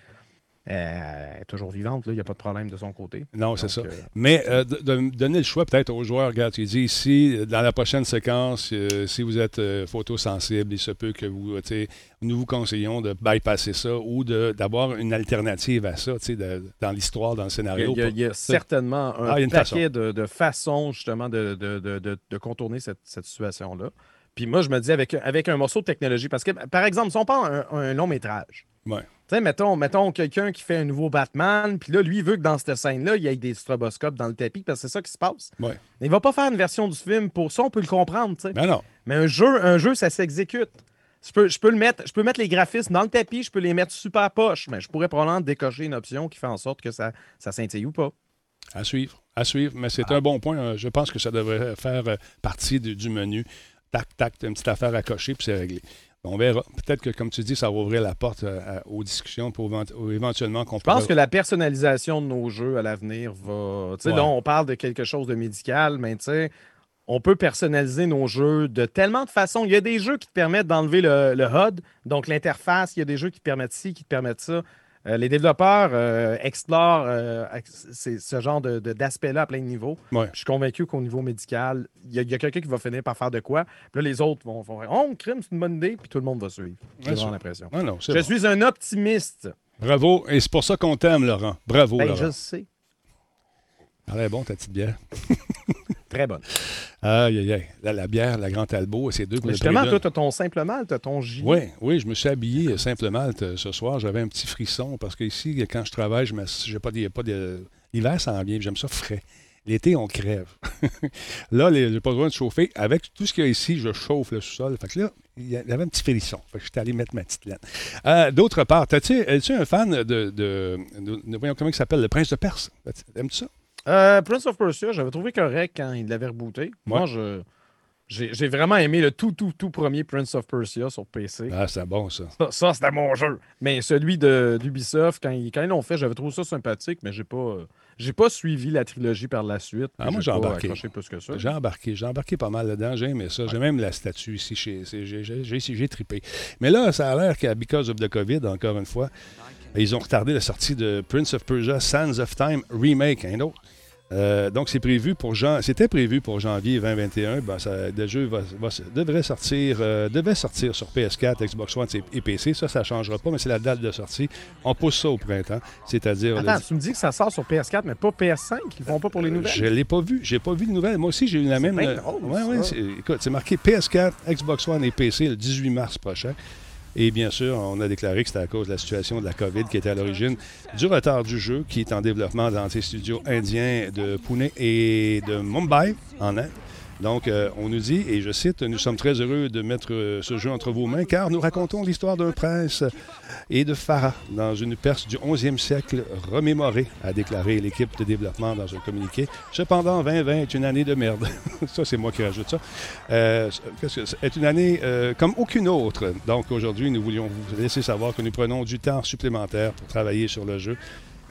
elle est toujours vivante, là, il n'y a pas de problème de son côté. Non, c'est ça. Euh, Mais euh, de, donner le choix peut-être aux joueurs. Regarde, tu dis ici, dans la prochaine séquence, euh, si vous êtes euh, photosensible, il se peut que vous, euh, tu sais, nous vous conseillons de bypasser ça ou d'avoir une alternative à ça, tu sais, de- dans l'histoire, dans le scénario. il y a- il y a certainement un Ah, paquet de, de façons justement de, de- de- de- de contourner cette, cette situation-là. Puis moi, je me dis avec, avec un morceau de technologie, parce que par exemple, si on prend un, un long métrage, Ouais. Tu sais, mettons, mettons quelqu'un qui fait un nouveau Batman, puis là, lui, il veut que dans cette scène-là, il y ait des stroboscopes dans le tapis, parce que c'est ça qui se passe. Ouais. Il va pas faire une version du film pour ça, on peut le comprendre, tu sais. Ben non. Mais un jeu, un jeu, ça s'exécute. Je peux, je, peux le mettre, je peux mettre les graphismes dans le tapis, je peux les mettre super poche, mais je pourrais probablement décocher une option qui fait en sorte que ça, ça scintille ou pas. À suivre. À suivre. Mais c'est Ah. un bon point. Euh, Je pense que ça devrait faire euh, partie du, du menu. Tac, tac, une petite affaire à cocher, puis c'est réglé. On verra. Peut-être que, comme tu dis, ça va ouvrir la porte euh, aux discussions pour évent- ou éventuellement qu'on Je pense que la personnalisation de nos jeux à l'avenir va. Tu sais, Ouais. là, on parle de quelque chose de médical, mais tu sais, on peut personnaliser nos jeux de tellement de façons. Il y a des jeux qui te permettent d'enlever le, le HUD, donc l'interface. Il y a des jeux qui te permettent ci, qui te permettent ça. Euh, les développeurs euh, explorent euh, ce genre de- de- d'aspect-là à plein de niveaux. Ouais. Je suis convaincu qu'au niveau médical, il y a, quelqu'un qui va finir par faire de quoi. Puis là, les autres vont, faire Oh, crime, c'est une bonne idée, puis tout le monde va suivre. J'ai l'impression. Ah Je bon. suis un optimiste. Bravo. Et c'est pour ça qu'on t'aime, Laurent. Bravo, Ben, Laurent. je le sais. Est bon, ta petite bière. Très bonne. Aïe, aïe, aïe. La, la bière, la Grande Talbot, c'est deux Mais justement, toi, tu as ton simple mal, tu as ton gilet. Oui, oui, je me suis habillé euh, simplement euh, ce soir. J'avais un petit frisson parce qu'ici, quand je travaille, je j'ai pas, de- pas de. L'hiver s'en vient, j'aime ça frais. L'été, on crève. là, les- j'ai pas besoin de chauffer. Avec tout ce qu'il y a ici, je chauffe le sous-sol. Fait que là, il y avait un petit frisson. Fait que j'étais allé mettre ma petite laine. Euh, D'autre part, es-tu un fan de, de, de- de- voyons, comment il s'appelle, le Prince de Perse? Aimes-tu ça? Euh, Prince of Persia, j'avais trouvé correct quand il l'avait rebooté. Moi, Ouais. je, J'ai j'ai vraiment aimé le tout, tout, tout premier Prince of Persia sur PC. Ah, c'est bon, ça. Ça, ça, c'était mon jeu. Mais celui de- d'Ubisoft, quand, ils- quand l'ont fait, j'avais trouvé ça sympathique, mais j'ai pas, euh, j'ai pas suivi la trilogie par la suite. Ah, moi, J'ai embarqué. accroché plus que ça. J'ai embarqué. J'ai embarqué pas mal dedans. J'ai aimé ça. J'ai même la statue ici. Chez, j'ai, trippé. Mais là, ça a l'air qu'à Because of the COVID, encore une fois, ils ont retardé la sortie de Prince of Persia Sands of Time Remake, un autre. Euh, donc, c'est prévu pour jan- c'était prévu pour janvier 2021. Ben, ça, le jeu va, va- devrait sortir, euh, devait sortir sur PS4, Xbox One et PC. Ça, ça ne changera pas, mais c'est la date de sortie. On pousse ça au printemps, c'est-à-dire le Attends, tu me dis que ça sort sur PS4, mais pas PS5? Ils font pas pour les nouvelles? je l'ai pas vu. J'ai pas vu de nouvelles. Moi aussi, j'ai eu la même. euh, drôle, ouais, ouais, écoute, c'est marqué PS4, Xbox One et PC le 18 mars prochain. Et bien sûr, on a déclaré que c'était à cause de la situation de la COVID qui était à l'origine du retard du jeu, qui est en développement dans ces studios indiens de Pune et de Mumbai, en Inde. Donc, euh, on nous dit, et je cite, Nous sommes très heureux de mettre euh, ce jeu entre vos mains, car nous racontons l'histoire d'un prince et de Farah dans une Perse du 11e siècle remémorée, a déclaré l'équipe de développement dans un communiqué. Cependant, 2020 est une année de merde. ça, c'est moi qui rajoute ça. Euh, c'est? est une année comme aucune autre. Donc, aujourd'hui, nous voulions vous laisser savoir que nous prenons du temps supplémentaire pour travailler sur le jeu.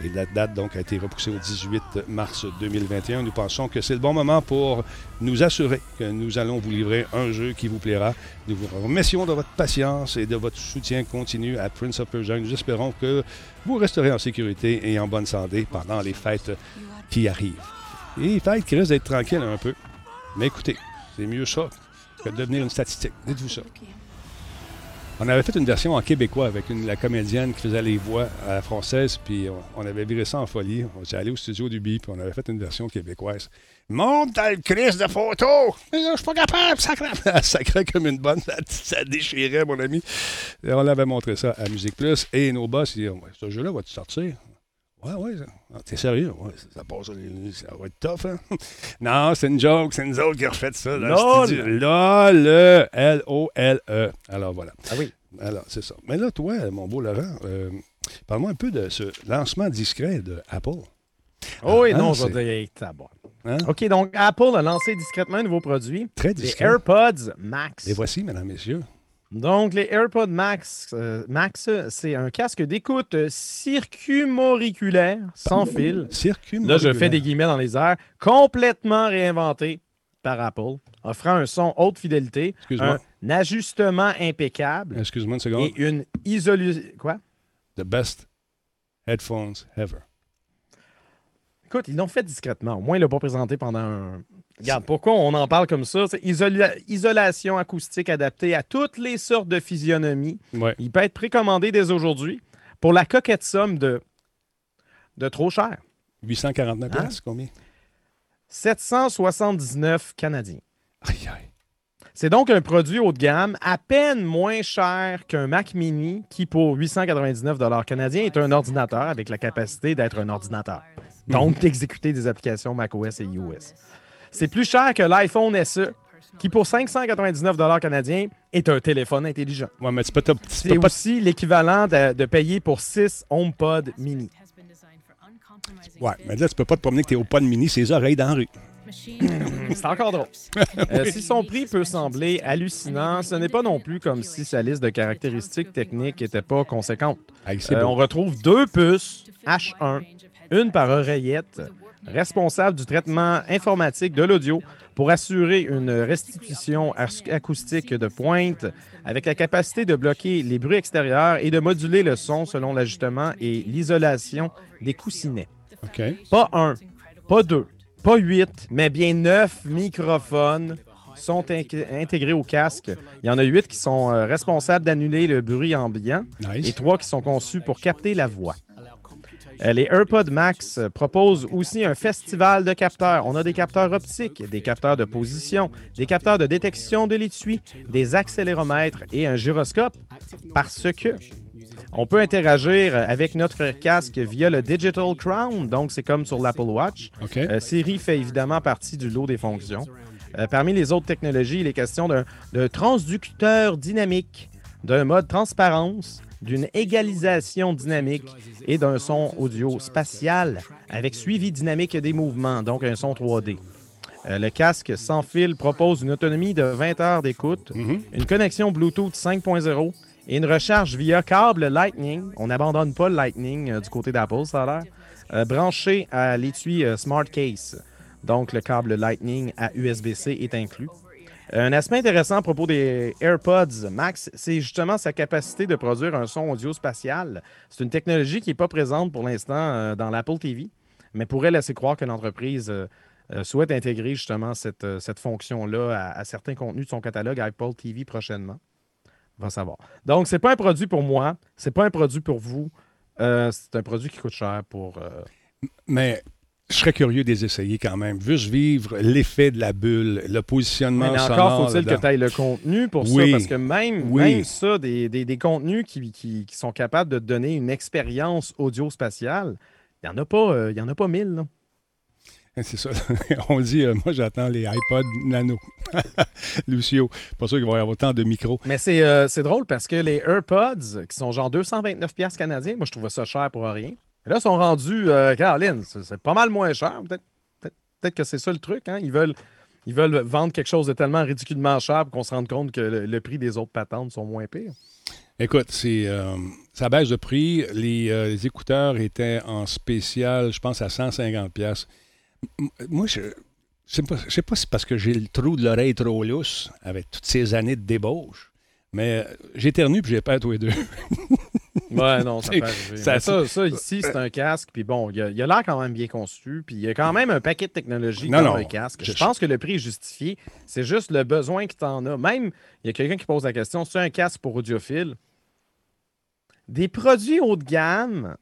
Et la date donc a été repoussée au 18 mars 2021. Nous pensons que c'est le bon moment pour nous assurer que nous allons vous livrer un jeu qui vous plaira. Nous vous remercions de votre patience et de votre soutien continu à Prince of Persia. Nous espérons que vous resterez en sécurité et en bonne santé pendant les fêtes qui arrivent. Et les fêtes qui risquent d'être tranquilles un peu. Mais écoutez, c'est mieux ça que de devenir une statistique. Dites-vous ça. On avait fait une version en québécois avec la comédienne qui faisait les voix à la française, puis on, avait viré ça en folie. On s'est allé au studio du BIP, puis on avait fait une version québécoise. Monte dans le crise de photo! Je suis pas capable, sacré! Sacrait comme une bonne, ça, ça déchirait, mon ami. Et on avait montré ça à Musique Plus, et nos boss, ils disaient, ce jeu-là va-tu sortir? Ouais, ouais, ah, t'es sérieux? Ouais, ça, passe, ça va être tough, hein? non, c'est une joke, c'est nous autres qui refait ça. dans le LOL. studio. LOL, L-O-L-E. Alors voilà. Ah oui. Alors, c'est ça. Mais là, toi, mon beau Laurent, euh, parle-moi un peu de ce lancement discret de Apple. Oh oui, Ah, non, je vais. Hein? OK, donc Apple a lancé discrètement un nouveau produit, Très les discret. AirPods Max. Les voici, mesdames, messieurs. Donc, les AirPods Max, euh, Max c'est un casque d'écoute circumauriculaire sans fil. Circuit Là, je fais des guillemets dans les airs, complètement réinventé par Apple, offrant un son haute fidélité, Excuse-moi. un ajustement impeccable Excuse-moi une seconde. et une isolation. Quoi? The best headphones ever. Écoute, ils l'ont fait discrètement. Au moins, ils l'ont pas présenté pendant un. Regarde, pourquoi on en parle comme ça? C'est isola- isolation acoustique adaptée à toutes les sortes de physionomies. Ouais. Il peut être précommandé dès aujourd'hui pour la coquette somme de, de trop cher. 849 Hein? places, combien? 779 Canadiens. Aïe, aïe. C'est donc un produit haut de gamme, à peine moins cher qu'un Mac Mini, qui pour 899 canadiens est un ordinateur avec la capacité d'être un ordinateur. Donc d'exécuter des applications macOS et iOS. C'est plus cher que l'iPhone SE, qui pour 599 canadiens est un téléphone intelligent. Ouais, mais tu peux, tu C'est pas aussi l'équivalent de, de payer pour 6 HomePod mini. Ouais, mais là, tu peux pas te promener avec tes de mini, ses oreilles dans la rue. C'est encore drôle. Euh, si son prix peut sembler hallucinant, ce n'est pas non plus comme si sa liste de caractéristiques techniques n'était pas conséquente. Euh, on retrouve deux puces H1, une par oreillette, responsable du traitement informatique de l'audio pour assurer une restitution ac- acoustique de pointe avec la capacité de bloquer les bruits extérieurs et de moduler le son selon l'ajustement et l'isolation des coussinets. Pas un, pas deux, pas huit, mais bien neuf microphones sont intégrés au casque. Il y en a huit qui sont euh, responsables d'annuler le bruit ambiant et trois qui sont conçus pour capter la voix. Les AirPods Max proposent aussi un festival de capteurs. On a des capteurs optiques, des capteurs de position, des capteurs de détection de l'étui, des accéléromètres et un gyroscope parce que on peut interagir avec notre casque via le Digital Crown, donc c'est comme sur l'Apple Watch. OK. Euh, Siri fait évidemment partie du lot des fonctions. Euh, parmi les autres technologies, il est question d'un transducteur dynamique, d'un mode transparence, d'une égalisation dynamique et d'un son audio spatial avec suivi dynamique des mouvements, donc un son 3D. Euh, le casque sans fil propose une autonomie de 20 heures d'écoute, Mhm. une connexion Bluetooth 5.0 et une recharge via câble Lightning. On n'abandonne pas le Lightning euh, du côté d'Apple, ça a l'air. Euh, branché à l'étui Smart Case. Donc, le câble Lightning à USB-C est inclus. Un aspect intéressant à propos des AirPods Max, c'est justement sa capacité de produire un son audio spatial. C'est une technologie qui n'est pas présente pour l'instant euh, dans l'Apple TV, mais pourrait laisser croire que l'entreprise euh, euh, souhaite intégrer justement cette, fonction-là à, certains contenus de son catalogue Apple TV prochainement. On va savoir. Donc, c'est pas un produit pour moi, c'est pas un produit pour vous. C'est un produit qui coûte cher pour. Mais je serais curieux de les essayer quand même. Juste vivre l'effet de la bulle, le positionnement Mais encore faut-il que tu ailles le contenu pour Oui. ça, parce que même, Oui. même ça, des, des- des contenus qui, qui- qui sont capables de te donner une expérience audio-spatiale, il n'y en a pas, euh, y en a pas mille. là. C'est ça. On dit, euh, moi, j'attends les iPod Nano. Lucio, pas sûr qu'il va y avoir autant de micros. Mais c'est euh, c'est drôle parce que les AirPods, qui sont genre 229$ piastres canadiens, moi je trouvais ça cher pour rien. Et là, ils sont rendus, euh, Caroline, c'est pas mal moins cher. Peut-être peut que c'est ça le truc. Hein? Ils, veulent, ils veulent vendre quelque chose de tellement ridiculement cher qu'on se rende compte que le, prix des autres patentes sont moins pires. Écoute, c'est euh, ça baisse de prix. Les, euh, écouteurs étaient en spécial, je pense, à 150$. piastres. M- Moi, je ne sais pas, je si c'est parce que j'ai le trou de l'oreille trop lousse avec toutes ces années de débauche, mais euh, j'éternue puis j'ai pas tous les deux. Ouais, non, ça C'est- peut arriver. ça- Ça, ça, ici, c'est un casque. Puis bon, il a l'air quand même bien conçu. Puis il y a quand même un paquet de technologies Non, dans non, le casque. Je, je- pense que le prix est justifié. C'est juste le besoin que tu en as. Même, il y a quelqu'un qui pose la question c'est un casque pour audiophile? Des produits haut de gamme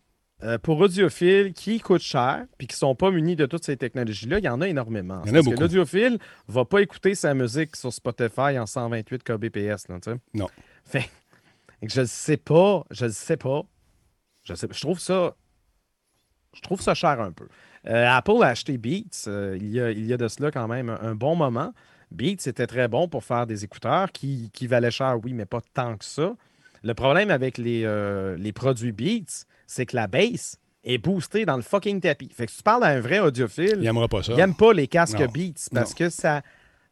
euh, pour audiophiles qui coûtent cher puis qui ne sont pas munis de toutes ces technologies-là, il y en a énormément. Il y en a Parce beaucoup. que l'audiophile ne va pas écouter sa musique sur Spotify en 128 kbps. Là. Non. Fait que je ne sais pas, je ne sais pas. Je, sais, je trouve ça. Je trouve ça cher un peu. Euh, Apple a acheté Beats euh, il, y a, il y a de cela quand même un, un bon moment. Beats était très bon pour faire des écouteurs qui, qui valaient cher, oui, mais pas tant que ça. Le problème avec les, euh, les produits Beats, c'est que la bass est boostée dans le fucking tapis. Fait que si tu parles à un vrai audiophile, Il n'aimera pas ça. il n'aime pas les casques Non. Beats parce Non. que ça,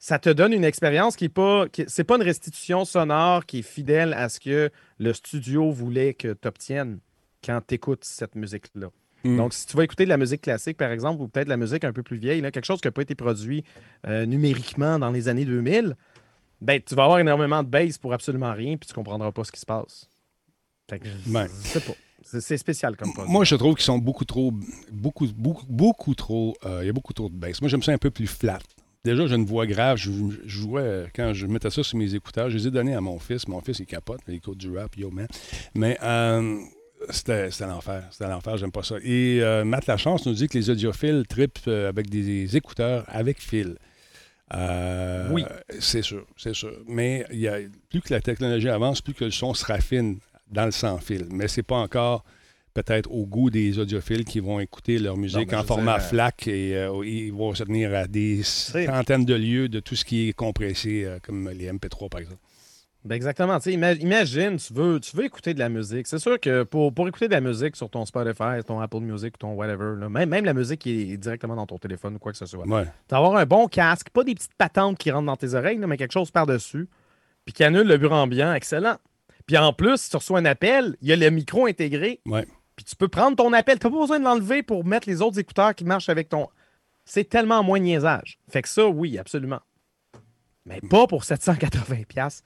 ça te donne une expérience qui n'est pas. qui- c'est pas une restitution sonore qui est fidèle à ce que le studio voulait que tu obtiennes quand tu écoutes cette musique-là. Mm. Donc, si tu vas écouter de la musique classique, par exemple, ou peut-être de la musique un peu plus vieille, là, quelque chose qui n'a pas été produit euh, numériquement dans les années 2000, ben, tu vas avoir énormément de bass pour absolument rien, puis tu comprendras pas ce qui se passe. Fait que je, Ben. je sais pas. C'est, spécial comme produit. Moi, je trouve qu'ils sont beaucoup trop, beaucoup, beaucoup, beaucoup trop, euh, il y a beaucoup trop de bass. Moi, j'aime ça un peu plus flat. Déjà, j'ai une voix grave. Je, je jouais, euh, quand je mettais ça sur mes écouteurs, je les ai donnés à mon fils. Mon fils, il capote, il écoute du rap, yo man. Mais euh, c'était l'enfer. C'était l'enfer, j'aime pas ça. Et euh, Matt Lachance nous dit que les audiophiles tripent euh, avec des écouteurs avec fil. Euh, Oui. C'est sûr, c'est sûr. Mais y a, plus que la technologie avance, plus que le son se raffine dans le sans-fil. Mais c'est pas encore peut-être au goût des audiophiles qui vont écouter leur musique en format dire, FLAC et euh, ils vont se tenir à des centaines de lieux de tout ce qui est compressé, euh, comme les MP3 par exemple. Ben exactement. Ima- imagine, tu veux, tu veux écouter de la musique. C'est sûr que pour, pour écouter de la musique sur ton Spotify, ton Apple Music, ton whatever, là, même, même la musique qui est directement dans ton téléphone ou quoi que ce soit, Ouais. d'avoir un bon casque, pas des petites patentes qui rentrent dans tes oreilles, là, mais quelque chose par-dessus, puis qui annule le bruit ambiant, excellent. Puis en plus, si tu reçois un appel, il y a le micro intégré, Ouais. Puis tu peux prendre ton appel. Tu n'as pas besoin de l'enlever pour mettre les autres écouteurs qui marchent avec ton. C'est tellement moins niaisage. Fait que ça, oui, absolument. Mais pas pour 780$. piastres.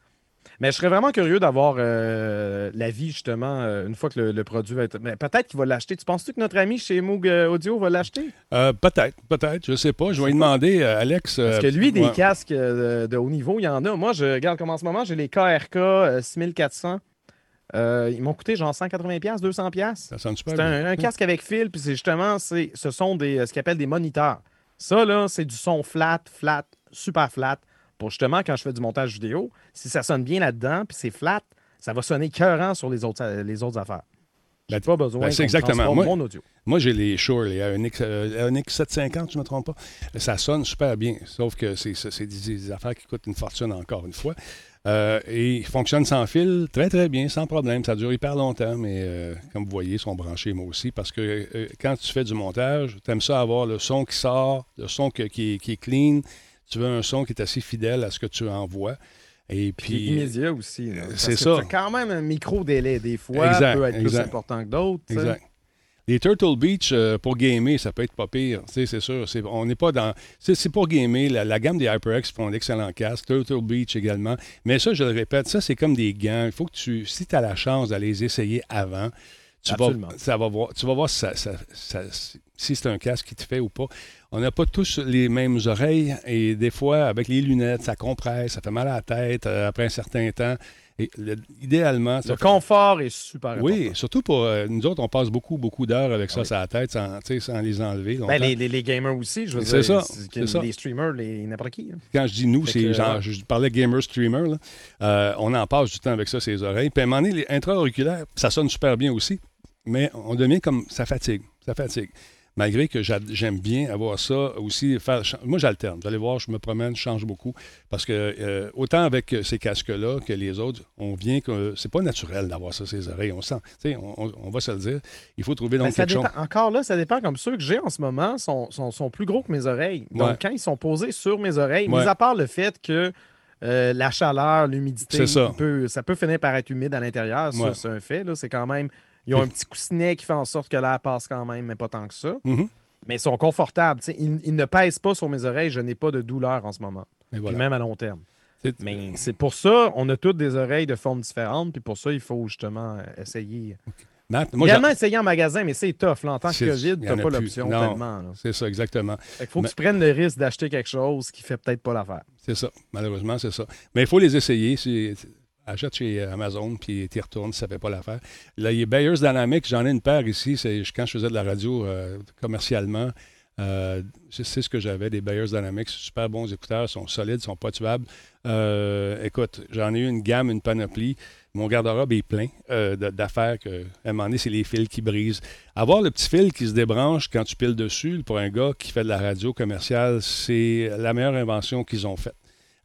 Mais je serais vraiment curieux d'avoir euh, l'avis, justement, euh, une fois que le, le produit va être. Mais peut-être qu'il va l'acheter. Tu penses-tu que notre ami chez Moog euh, Audio va l'acheter? Euh, peut-être, peut-être, je sais pas. Je vais lui demander, Alex. Parce que lui, des ouais. casques de, haut niveau, il y en a. Moi, je regarde comme en ce moment, j'ai les KRK euh, 6400. Euh, ils m'ont coûté genre 180$, 200$. Ça sonne super C'est bien. un, un casque avec fil, puis c'est justement, c'est, ce sont des, ce qu'ils appellent des moniteurs. Ça, là, c'est du son flat, flat, super flat. Pour justement, quand je fais du montage vidéo, si ça sonne bien là-dedans, puis c'est flat, ça va sonner cœurant sur les autres, les autres affaires. J'ai pas besoin ben, exactement. Moi- mon audio. Moi, j'ai les Shure, les ANX, euh, ANX 750, je ne me trompe pas. Ça sonne super bien, sauf que c'est c'est- c'est des, des affaires qui coûtent une fortune encore une fois. Euh, et ils fonctionnent sans fil, très très bien, sans problème. Ça dure hyper longtemps, mais euh, comme vous voyez, ils sont branchés moi aussi. Parce que euh, quand tu fais du montage, tu aimes ça avoir le son qui sort, le son que- qui, est- qui est clean. Tu veux un son qui est assez fidèle à ce que tu envoies. Et Puis immédiat aussi. c'est ça. quand même un micro-délai. Des fois, Exact, peut être plus important que d'autres. Exact. Les Turtle Beach, euh, pour gamer, ça peut être pas pire. C'est sûr. c'est- on n'est pas dans. C'est pour gamer. La, la gamme des HyperX font d'excellents casques. Turtle Beach également. Mais ça, je le répète, ça, c'est comme des gants. Il faut que tu. Si tu as la chance d'aller les essayer avant, tu vas, ça va voir, tu vas voir si, ça- ça- ça- si c'est un casque qui te fait ou pas. On n'a pas tous les mêmes oreilles et des fois, avec les lunettes, ça compresse, ça fait mal à la tête euh, après un certain temps. Et le- idéalement, Le confort est super oui, important. surtout pour euh, nous autres, on passe beaucoup, beaucoup d'heures avec ça Oui. sur la tête sans, les enlever. Ben, les, les- les gamers aussi, je veux C'est dire. ça, c'est- c'est ça. Les streamers, les, n'importe qui. hein. Quand je dis nous, c'est genre, je parlais gamer streamer, là. Euh, on en passe du temps avec ça, ses oreilles. Puis à un moment donné, les intra-auriculaires, ça sonne super bien aussi, mais on devient comme, ça fatigue, ça fatigue. Malgré que j'a- j'aime bien avoir ça aussi. Faire, moi, j'alterne. Vous allez voir, je me promène, je change beaucoup. Parce que euh, autant avec euh, ces casques-là que les autres, on vient que c'est pas naturel d'avoir ça, ses oreilles. On sent. Tu sais, on, on- va se le dire. Il faut trouver donc Ben, ça quelque chose. Encore là, ça dépend comme ceux que j'ai en ce moment sont, sont, sont plus gros que mes oreilles. Donc, Ouais. quand ils sont posés sur mes oreilles, Ouais. mis à part le fait que euh, la chaleur, l'humidité, ça. peut- ça peut finir par être humide à l'intérieur. Ça, Ouais. c'est un fait. C'est quand même. Ils ont un petit coussinet qui fait en sorte que l'air passe quand même, mais pas tant que ça. Mhm. Mais ils sont confortables. Ils, ils ne pèsent pas sur mes oreilles. Je n'ai pas de douleur en ce moment. Et Puis même à long terme. Mais c'est pour ça, on a toutes des oreilles de formes différentes. Puis pour ça, il faut justement euh, essayer. Matt, moi, Également essayer en magasin, mais c'est tough. Là, en tant que COVID, il tu n'as pas l'option tellement. C'est ça, exactement. Qu'il faut Mais- que tu prennes le risque d'acheter quelque chose qui fait peut-être pas l'affaire. C'est ça. Malheureusement, c'est ça. Mais il faut les essayer. Achète chez Amazon, puis tu retournes ça ne fait pas l'affaire. Là, il y a Bayers Dynamics, j'en ai une paire ici. Quand je faisais de la radio euh, commercialement. euh, c'est ce que j'avais, des Bayers Dynamics. Super bons écouteurs, sont solides, sont pas tuables. Euh, écoute, j'en ai eu une gamme, une panoplie. Mon garde-robe est plein d'affaires à un moment donné, c'est les fils qui brisent. Avoir le petit fil qui se débranche quand tu piles dessus, pour un gars qui fait de la radio commerciale, c'est la meilleure invention qu'ils ont faite.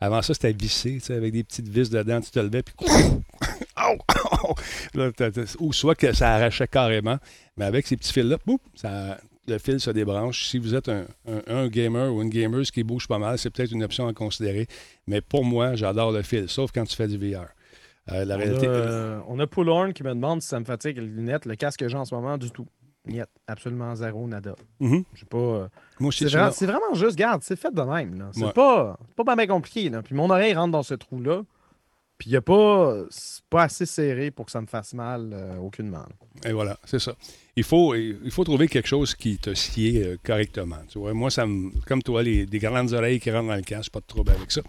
Avant ça, c'était vissé, tu sais, avec des petites vis dedans, tu te levais, puis... Là, Ou soit que ça arrachait carrément, mais avec ces petits fils-là, ça, le fil se débranche. Si vous êtes un, un- un gamer ou une gamer qui bouge pas mal, c'est peut-être une option à considérer. Mais pour moi, j'adore le fil, sauf quand tu fais du VR. Euh, la On a, réalité... euh, on a Poulhorn qui me demande si ça me fatigue les lunettes. Le casque que j'ai en ce moment, du tout. Niet, absolument zéro, nada. Mhm. J'ai pas. euh, Moi C'est vraiment, juste, garde, c'est fait de même. C'est Ouais. pas, pas bien compliqué. Là. Puis mon oreille rentre dans ce trou-là. Puis il a pas. Pas assez serré pour que ça me fasse mal euh, aucunement. là. Et voilà, c'est ça. Il faut, il faut trouver quelque chose qui te sied euh, correctement. Tu vois, moi, ça me, comme toi, les, des grandes oreilles qui rentrent dans le casque, pas de trouble avec ça.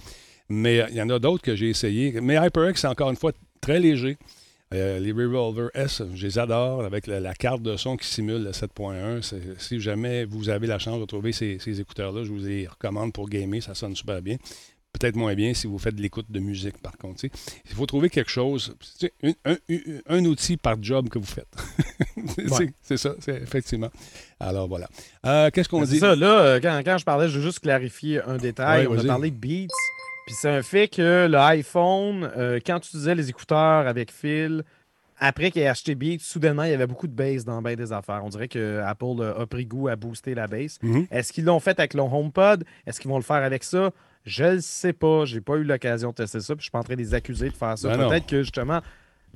Mais euh, il y en a d'autres que j'ai essayé. Mais HyperX, c'est encore une fois très léger. Euh, les Revolver S, je les adore avec la, la carte de son qui simule le 7.1. C'est- Si jamais vous avez la chance de trouver ces, ces écouteurs-là, je vous les recommande pour gamer, ça sonne super bien. Peut-être moins bien si vous faites de l'écoute de musique, par contre. tu sais. Il faut trouver quelque chose, un, un- un- un outil par job que vous faites. C'est- Ouais. Ça, effectivement. Alors voilà. Euh, Qu'est-ce qu'on Ben, dit? ça, là, euh, quand, quand je parlais, je veux juste clarifier un détail. Ouais, on a parlé de Beats. Puis c'est un fait que le iPhone, euh, quand tu utilisais les écouteurs avec fil, après qu'il ait acheté Beats, soudainement, il y avait beaucoup de bass dans bien des affaires. On dirait que Apple a pris goût à booster la bass. Mhm. Est-ce qu'ils l'ont fait avec le HomePod? Est-ce qu'ils vont le faire avec ça? Je ne sais pas. J'ai pas eu l'occasion de tester ça. Puis je suis pas en train de les accuser de faire ça. Ben peut-être que justement,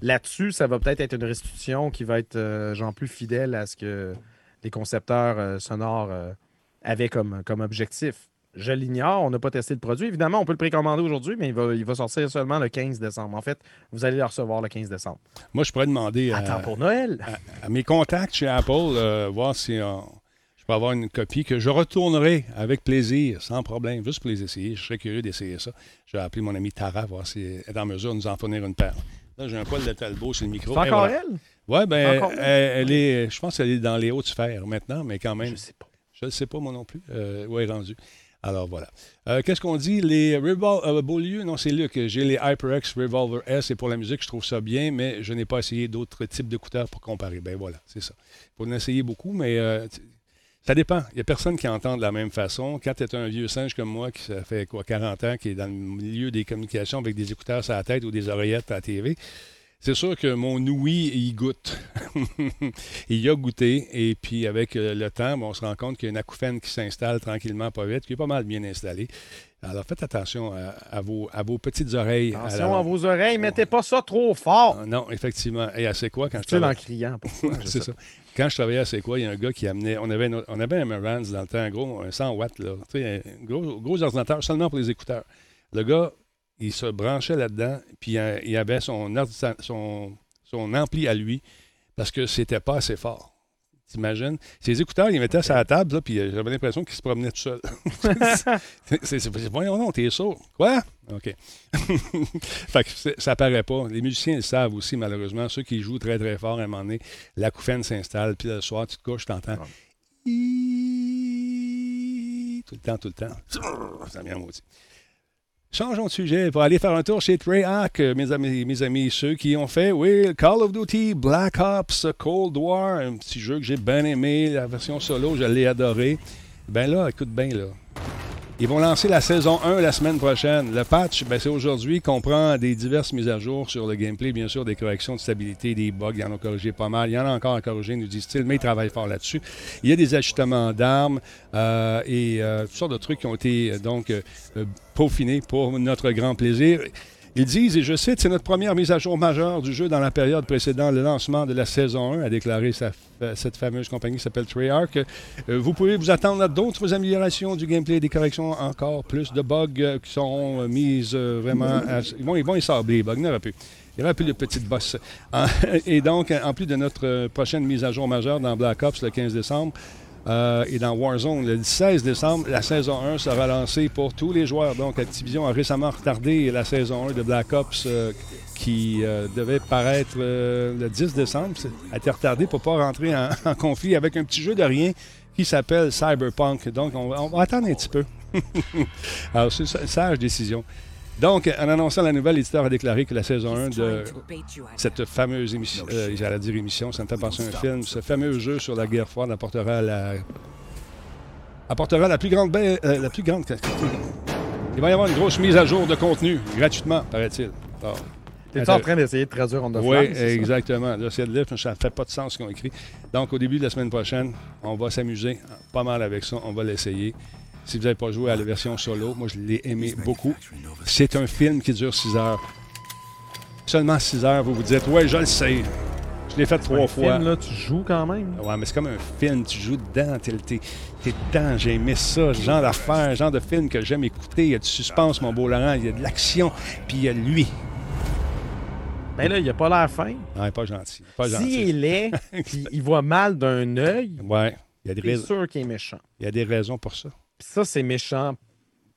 là-dessus, ça va peut-être être une restitution qui va être euh, genre plus fidèle à ce que les concepteurs euh, sonores euh, avaient comme, comme objectif. Je l'ignore, on n'a pas testé le produit. Évidemment, on peut le précommander aujourd'hui, mais il va, il va sortir seulement le 15 décembre. En fait, vous allez le recevoir le 15 décembre. Moi, je pourrais demander à, Attends pour Noël. à- à mes contacts chez Apple, euh, voir si euh, je peux avoir une copie que je retournerai avec plaisir, sans problème, juste pour les essayer. Je serais curieux d'essayer ça. Je vais appeler mon amie Tara, voir si elle est en mesure de nous en fournir une paire. Là, j'ai un poil de Talbot sur le micro. C'est encore voilà. elle? Oui, Encore elle, elle est, je pense qu'elle est dans les hautes sphères maintenant, mais quand même, Je sais pas. je ne sais pas moi non plus euh, où elle est rendue. Alors voilà. Euh, Qu'est-ce qu'on dit? Les Revol euh, Beaulieu, non, c'est Luc. J'ai les HyperX Revolver S et pour la musique, je trouve ça bien, mais je n'ai pas essayé d'autres types d'écouteurs pour comparer. Ben voilà, c'est ça. Il faut en essayer beaucoup, mais euh, ça dépend. Il n'y a personne qui entend de la même façon. Quand tu es un vieux singe comme moi, qui ça fait quoi, 40 ans, qui est dans le milieu des communications avec des écouteurs sur la tête ou des oreillettes à la TV, c'est sûr que mon ouïe, il goûte. il y a goûté. Et puis, avec euh, le temps, ben, on se rend compte qu'il y a une acouphène qui s'installe tranquillement, pas vite, qui est pas mal bien installée. Alors, faites attention à, à vos, à vos petites oreilles. à Attention la- à vos oreilles, mettez pas ça trop fort. Ah, Non, effectivement. Et à C'est quoi, quand je Tu en travaillais- criant, c'est ça. Quand je travaillais à C'est quoi, il y a un gars qui amenait. On avait, un- on avait un Marantz dans le temps, un gros, un 100 watts, là. Tu sais, un gros, gros ordinateur seulement pour les écouteurs. Le gars, il se branchait là-dedans, puis il avait son, ordi- son, son ampli à lui parce que c'était pas assez fort. T'imagines? Ses écouteurs, il mettait sur la table, là, puis euh, j'avais l'impression qu'il se promenait tout seul. c'est, voyons non, t'es sourd. Quoi? OK. fait que ça paraît pas. Les musiciens le savent aussi, malheureusement. Ceux qui jouent très, très fort, à un moment donné, l'acouphène s'installe, puis le soir, tu te couches, t'entends. Tout le temps, tout le temps. Ça vient maudit. Changeons de sujet pour aller faire un tour chez Treyarch, euh, mes amis, mes amis, ceux qui ont fait, oui, Call of Duty, Black Ops, Cold War, un petit jeu que j'ai bien aimé, la version solo, je l'ai adoré. Ben là, écoute bien, là. Ils vont lancer la saison 1 la semaine prochaine. Le patch, ben, c'est aujourd'hui, comprend des diverses mises à jour sur le gameplay, bien sûr, des corrections de stabilité, des bugs. Ils en ont corrigé pas mal. Il y en a encore à corriger, nous disent-ils, mais ils travaillent fort là-dessus. Il y a des ajustements d'armes euh, et euh, toutes sortes de trucs qui ont été euh, donc euh, euh, peaufinés pour notre grand plaisir. Ils disent, et je cite, c'est notre première mise à jour majeure du jeu dans la période précédant le lancement de la saison 1, a déclaré sa- cette fameuse compagnie qui s'appelle Treyarch. Euh, vous pouvez vous attendre à d'autres améliorations du gameplay, des corrections, encore plus de bugs euh, qui euh, mises euh, vraiment. à- ils, vont, ils vont y sabler les bugs, il n'y en aura plus. Il y aura plus de petites bosses. Et donc, en plus de notre euh, prochaine mise à jour majeure dans Black Ops le 15 décembre, euh, et dans Warzone, le 16 décembre, la saison 1 sera lancée pour tous les joueurs. Donc, Activision a récemment retardé la saison 1 de Black Ops euh, qui euh, devait paraître le 10 décembre. A été retardée pour ne pas rentrer en, conflit avec un petit jeu de rien qui s'appelle Cyberpunk. Donc, on, on va attendre un petit peu. Alors, c'est une sage décision. Donc, en annonçant la nouvelle, l'éditeur a déclaré que la saison 1 de cette fameuse émission, euh, j'allais dire émission, ça me fait penser à un film, ce fameux jeu sur la guerre froide apportera la, apportera la plus grande, baie- euh, la plus grande. Il va y avoir une grosse mise à jour de contenu, gratuitement, paraît-il. Alors, T'es en train d'essayer de traduire on the fly, oui, ça? exactement. Là, c'est le livre, ça ne fait pas de sens ce qu'ils ont écrit. Donc, au début de la semaine prochaine, on va s'amuser pas mal avec ça. On va l'essayer. Si vous n'avez pas joué à la version solo, moi, je l'ai aimé beaucoup. C'est un film qui dure 6 heures. Seulement 6 heures, vous vous dites, ouais, je le sais. Je l'ai fait trois Un fois. film, là, tu joues quand même? Ouais, mais c'est comme un film, tu joues dedans, t'es, t'es, t'es dedans, j'ai aimé ça, ce genre d'affaire, genre de film que j'aime écouter. Il y a du suspense, mon beau Laurent, il y a de l'action, puis il y a lui. Ben là, il a pas l'air fin. Ouais, pas gentil. Pas gentil. S'il est laid, puis il voit mal d'un œil, Ouais, il y, a des raisons, sûr qu'il est méchant. il y a des raisons pour ça. Ça, c'est méchant.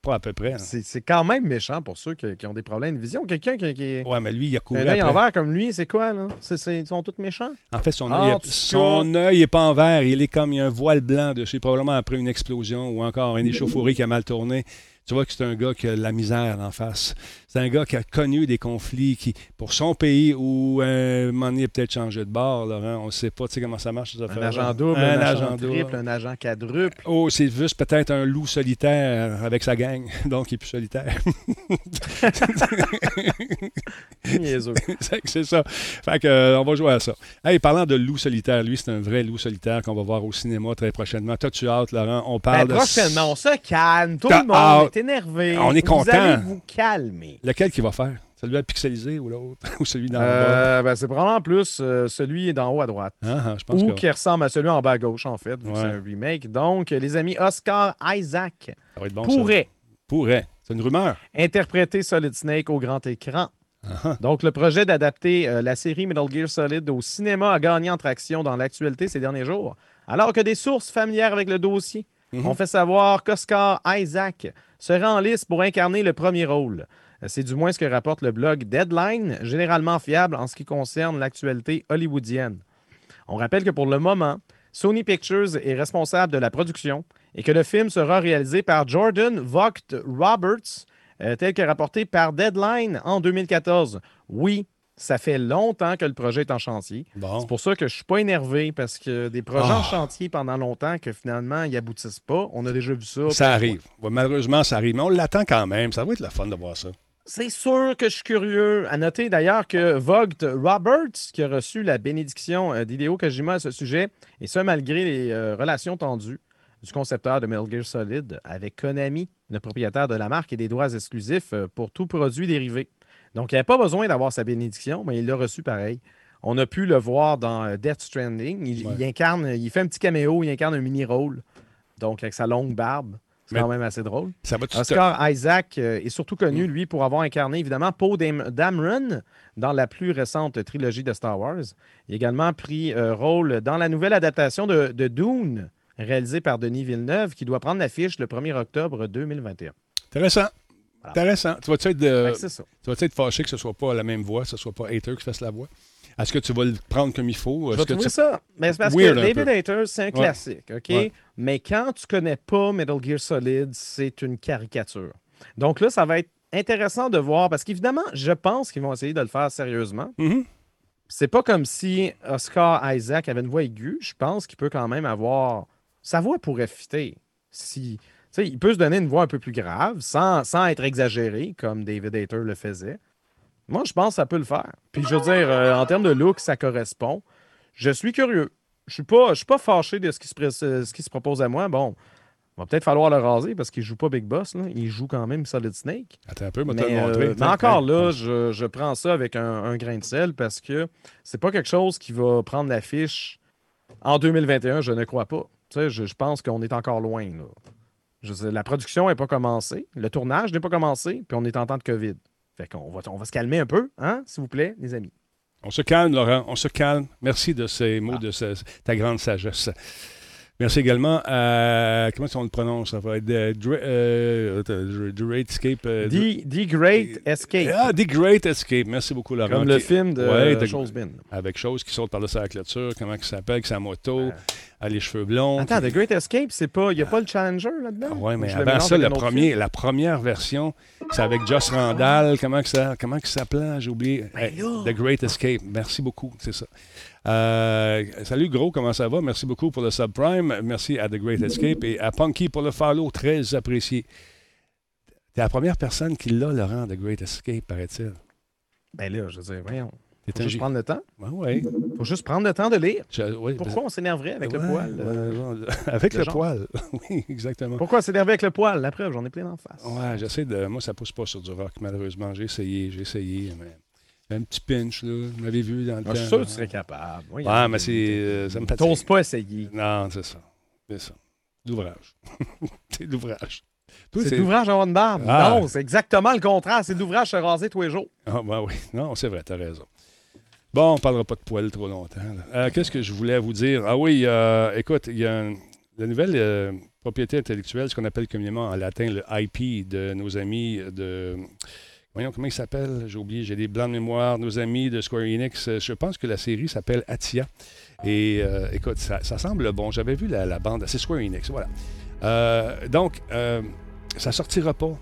Pas à peu près. hein. C'est quand même méchant pour ceux qui, qui ont des problèmes de vision. Quelqu'un qui, Ouais, mais lui, il a couru un œil en vert comme lui, c'est quoi, là? Ils sont tous méchants? En fait, son Ah, œil, en est- tout son œil est pas en vert. Il est comme il y a un voile blanc dessus, probablement après une explosion ou encore une échauffourée qui a mal tourné. Tu vois que c'est un gars qui a de la misère en face. C'est un gars qui a connu des conflits qui, pour son pays ou euh, un moment donné, peut-être changé de bord, Laurent. On ne sait pas tu sais comment ça marche. Un agent double, Un, agent, triple, un agent quadruple. Oh, c'est juste peut-être un loup solitaire avec sa gang, donc il est plus solitaire. C'est ça. Fait que, euh, on va jouer à ça. Hey, parlant de loup solitaire, lui, c'est un vrai loup solitaire qu'on va voir au cinéma très prochainement. T'as-tu hâte, Laurent? On Ben, parle de... prochainement, on se calme. Tout le monde est énervé. On est Vous content. allez vous calmer. Lequel qu'il va faire? Celui à pixelisé ou l'autre? ou celui dans? Euh, ben, c'est probablement plus euh, celui d'en haut à droite. Ah, ah, je pense Ou que qui ressemble à celui en bas à gauche, en fait, vu que Ouais. c'est un remake. Donc, les amis, Oscar Isaac bon. ça. pourrait Pourrait. C'est une rumeur. interpréter Solid Snake au grand écran. Ah, ah. Donc, le projet d'adapter euh, la série Metal Gear Solid au cinéma a gagné en traction dans l'actualité ces derniers jours, alors que des sources familières avec le dossier Mhm. ont fait savoir qu'Oscar Isaac serait en lice pour incarner le premier rôle. C'est du moins ce que rapporte le blog Deadline, généralement fiable en ce qui concerne l'actualité hollywoodienne. On rappelle que pour le moment, Sony Pictures est responsable de la production et que le film sera réalisé par Jordan Vogt Roberts, euh, tel que rapporté par Deadline en 2014. Oui, ça fait longtemps que le projet est en chantier. Bon. C'est pour ça que je suis pas énervé parce que des projets en Ah. chantier pendant longtemps que finalement ils aboutissent pas, on a déjà vu ça. Ça arrive. Ouais, malheureusement, ça arrive. Mais on l'attend quand même. Ça va être le fun de voir ça. C'est sûr que je suis curieux. À noter d'ailleurs que Vogt Roberts, qui a reçu la bénédiction euh, d'Hideo Kojima à ce sujet, et ce malgré les euh, relations tendues du concepteur de Metal Gear Solid avec Konami, le propriétaire de la marque et des droits exclusifs euh, pour tout produit dérivé. Donc, il n'avait pas besoin d'avoir sa bénédiction, mais il l'a reçu pareil. On a pu le voir dans Death Stranding. Il, Ouais. il incarne, il fait un petit caméo, il incarne un mini-rôle. Donc, avec sa longue barbe. C'est quand même assez drôle. Ça va tout Oscar Isaac euh, est surtout connu, lui, pour avoir incarné évidemment Poe Dam- Dameron dans la plus récente trilogie de Star Wars. Il a également pris euh, rôle dans la nouvelle adaptation de, de Dune, réalisée par Denis Villeneuve, qui doit prendre l'affiche le 1er octobre 2021. Intéressant. Voilà. Intéressant. Tu vas-tu être, de- fâché que ce soit pas la même voix, que ce soit pas Hater qui fasse la voix? Est-ce que tu vas le prendre comme il faut? Je vais que trouver tu- ça. Mais c'est parce Weird que David. Hayter, c'est un classique, OK? Ouais. Mais quand tu connais pas Metal Gear Solid, c'est une caricature. Donc là, ça va être intéressant de voir, parce qu'évidemment, je pense qu'ils vont essayer de le faire sérieusement. Mhm. c'est pas comme si Oscar Isaac avait une voix aiguë. Je pense qu'il peut quand même avoir. Sa voix pourrait fitter. Si, il peut se donner une voix un peu plus grave sans, sans être exagéré, comme David Hayter le faisait. Moi, je pense que ça peut le faire. Puis, je veux dire, euh, en termes de look, ça correspond. Je suis curieux. Je suis pas, je suis pas fâché de ce qui, se pré- ce qui se propose à moi. Bon, va peut-être falloir le raser parce qu'il joue pas Big Boss. là. Il joue quand même Solid Snake. Attends un peu, Mais, euh, mais encore là, je, je prends ça avec un, un grain de sel parce que c'est pas quelque chose qui va prendre l'affiche en 2021, je ne crois pas. Tu sais, je, je pense qu'on est encore loin. là. Je sais, la production n'est pas commencée, le tournage n'est pas commencé, puis on est en temps de COVID. Fait qu'on va, on va se calmer un peu, hein, s'il vous plaît, les amis. On se calme, Laurent. On se calme. Merci de ces Ah. mots, de ce- ta grande sagesse. Merci également à. Comment on le prononce? Ça va être euh, euh, Dra- Great Escape. euh, The, The Great Escape, Ah, The Great Escape. Merci beaucoup, Laurent. comme le film de Ouais, de- Chosebin. Avec chose qui saute par-dessus la clôture. Comment il s'appelle? Avec sa moto. a les cheveux blonds. Attends, The Great Escape, c'est pas. Il n'y a pas le Challenger là-dedans? Oui, mais avant ça, le premier, la première version, c'est avec Joss Randall. Comment que ça, comment que ça s'appelait? J'ai oublié. Ben. The Great Escape. Merci beaucoup, c'est ça. Euh, salut Gros, comment ça va? Merci beaucoup pour le subprime. Merci à The Great Escape et à Punky pour le follow. Très apprécié. T'es la première personne qui l'a, Laurent, The Great Escape, paraît-il. Ben là, je veux dire, voyons. Faut juste prendre le temps. Ouais, ouais. Faut juste prendre le temps de lire. Je- ouais, Pourquoi on s'énerverait avec le poil? euh? avec le poil. oui, exactement. Pourquoi s'énerver avec le poil? La preuve, j'en ai plein d'en face. Ouais, j'essaie de. Moi, ça pousse pas sur du rock, malheureusement. J'ai essayé, j'ai essayé, mais. Un petit pinch, là. Vous m'avez vu dans le Ah, temps. je suis sûr que tu serais capable. Oui, Ouais, mais c'est. euh, ça me fatigue. T'oses pas essayer. Non, c'est ça. C'est ça. L'ouvrage. c'est l'ouvrage. C'est l'ouvrage avoir une barbe. Ah. Non, c'est exactement le contraire. C'est l'ouvrage se raser tous les jours. Ah, ben oui. Non, c'est vrai, t'as raison. Bon, on parlera pas de poils trop longtemps. Euh, Qu'est-ce que je voulais vous dire? Ah oui, euh, écoute, il y a un- la nouvelle euh, propriété intellectuelle, ce qu'on appelle communément en latin le IP de nos amis de. Voyons comment il s'appelle, j'ai oublié, j'ai des blancs de mémoire, nos amis de Square Enix. Euh, Je pense que la série s'appelle Atia. Et euh, écoute, ça, ça semble bon. J'avais vu la, bande, c'est Square Enix, voilà. Euh, donc, euh, ça sortira pas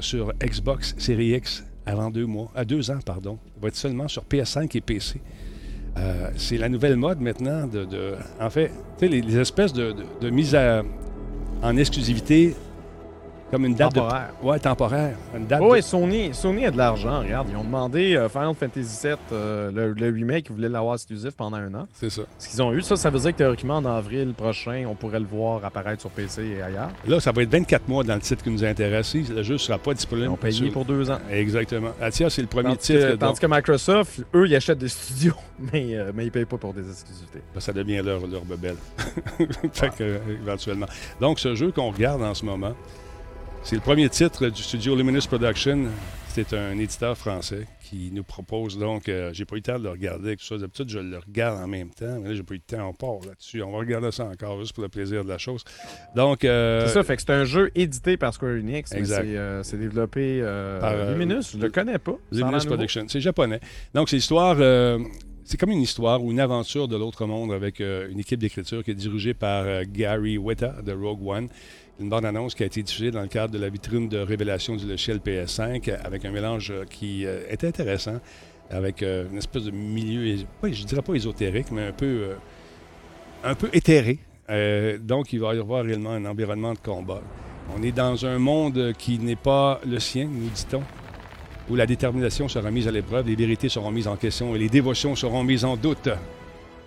sur Xbox Series X avant deux mois, à deux ans, pardon. Il va être seulement sur PS5 et PC. C'est la nouvelle mode maintenant de, en fait, les, les espèces de, mise en exclusivité comme une date Temporaire. de ouais temporaire, une date Oui, de- Sony, Sony a de l'argent. Regarde, ils ont demandé euh, Final Fantasy VII, euh, le, le remake, ils voulaient l'avoir exclusif pendant un an. c'est ça. Ce qu'ils ont eu, ça, ça veut dire que théoriquement, en avril prochain, on pourrait le voir apparaître sur PC et ailleurs. Là, ça va être 24 mois dans le titre qui nous intéresse. Le jeu ne sera pas disponible. Ils ont payé sur- pour deux ans. Exactement. Atia, c'est le premier Tandis titre. que, donc, tandis que Microsoft, eux, ils achètent des studios, mais, euh, mais ils payent pas pour des exclusivités. Ben, ça devient leur, leur bebelle. fait que, euh, éventuellement. Donc, ce jeu qu'on regarde en ce moment, c'est le premier titre du studio Luminous Production. C'est un éditeur français qui nous propose donc. euh, j'ai pas eu le temps de le regarder tout ça. D'habitude, je le regarde en même temps, mais là, j'ai pas eu le temps. On part là-dessus. On va regarder ça encore juste pour le plaisir de la chose. Donc, euh, C'est ça, fait que c'est un jeu édité par Square Enix, mais Exact. c'est euh, c'est développé euh, Par, Luminous, je le connais pas. Luminous. Production. C'est japonais. Donc, c'est l'histoire. c'est comme une histoire ou une aventure de l'autre monde avec euh, une équipe d'écriture qui est dirigée par euh, Gary Weta de Rogue One. Une bande-annonce qui a été diffusée dans le cadre de la vitrine de révélation du logiciel PS5 avec un mélange euh, qui euh, est intéressant, avec euh, une espèce de milieu, pas- je dirais pas ésotérique, mais un peu, euh, un peu éthéré. Euh, donc, il va y avoir réellement un environnement de combat. On est dans un monde qui n'est pas le sien, nous dit-on, où la détermination sera mise à l'épreuve, les vérités seront mises en question et les dévotions seront mises en doute.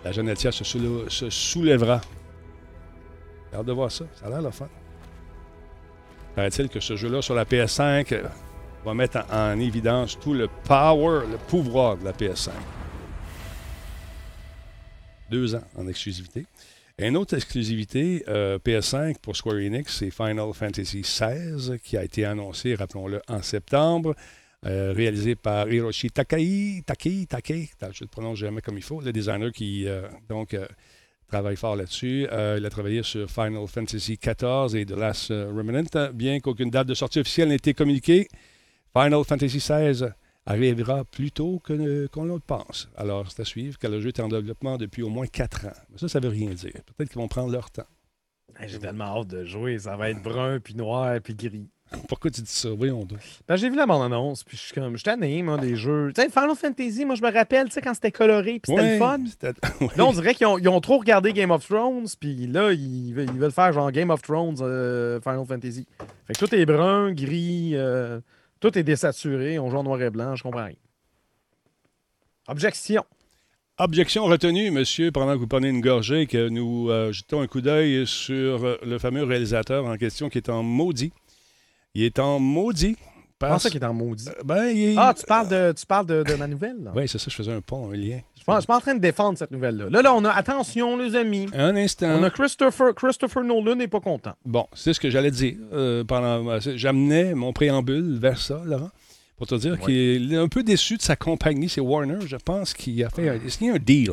La jeune se soulèvera. J'ai hâte de voir ça. Ça a l'air le fun. Paraît-il que ce jeu-là sur la PS5 euh, va mettre en, en évidence tout le power, le pouvoir de la PS5. Deux ans en exclusivité. Une autre exclusivité euh, PS5 pour Square Enix, c'est Final Fantasy XVI, qui a été annoncé, rappelons-le, en septembre, euh, réalisé par Hiroshi Takei, Takei, attends, je ne le prononce jamais comme il faut, le designer qui donc travaille fort là-dessus. Euh, il a travaillé sur Final Fantasy XIV et The Last euh, Remnant, bien qu'aucune date de sortie officielle n'ait été communiquée. Final Fantasy XVI arrivera plus tôt qu'on le pense. Alors, c'est à suivre, car le jeu est en développement depuis au moins quatre ans. Mais ça, ça veut rien dire. Peut-être qu'ils vont prendre leur temps. J'ai tellement hâte de jouer. Ça va être brun, puis noir, puis gris. Pourquoi tu dis ça? Voyons donc. Ben, j'ai vu la bande-annonce, puis je suis comme, je tanné, moi, des jeux. Tu sais, Final Fantasy, moi, je me rappelle, tu sais, quand c'était coloré, puis c'était Ouais, le fun. ouais. Là, on dirait qu'ils ont, ils ont trop regardé Game of Thrones, puis là, ils veulent, ils veulent faire genre Game of Thrones euh, Final Fantasy. Fait que tout est brun, gris, euh, tout est désaturé, on joue en noir et blanc, je comprends rien. Objection. Objection retenue, monsieur, pendant que vous prenez une gorgée, que nous euh, jetons un coup d'œil sur le fameux réalisateur en question qui est en maudit. Il est en maudit. Parce... ça qu'il est en maudit? Euh, Ben, il est- Ah, tu parles de, tu parles de, de ma nouvelle? là? Oui, c'est ça, je faisais un pont, un lien. Je pense- je suis pas en train de défendre cette nouvelle-là. Là, là, on a, attention, les amis. Un instant. On a Christopher, Christopher Nolan n'est pas content. Bon, c'est ce que j'allais dire. euh, pendant, J'amenais mon préambule vers ça, Laurent, pour te dire qu'il est un peu déçu de sa compagnie, c'est Warner. Je pense qu'il a fait un, il a signé un deal?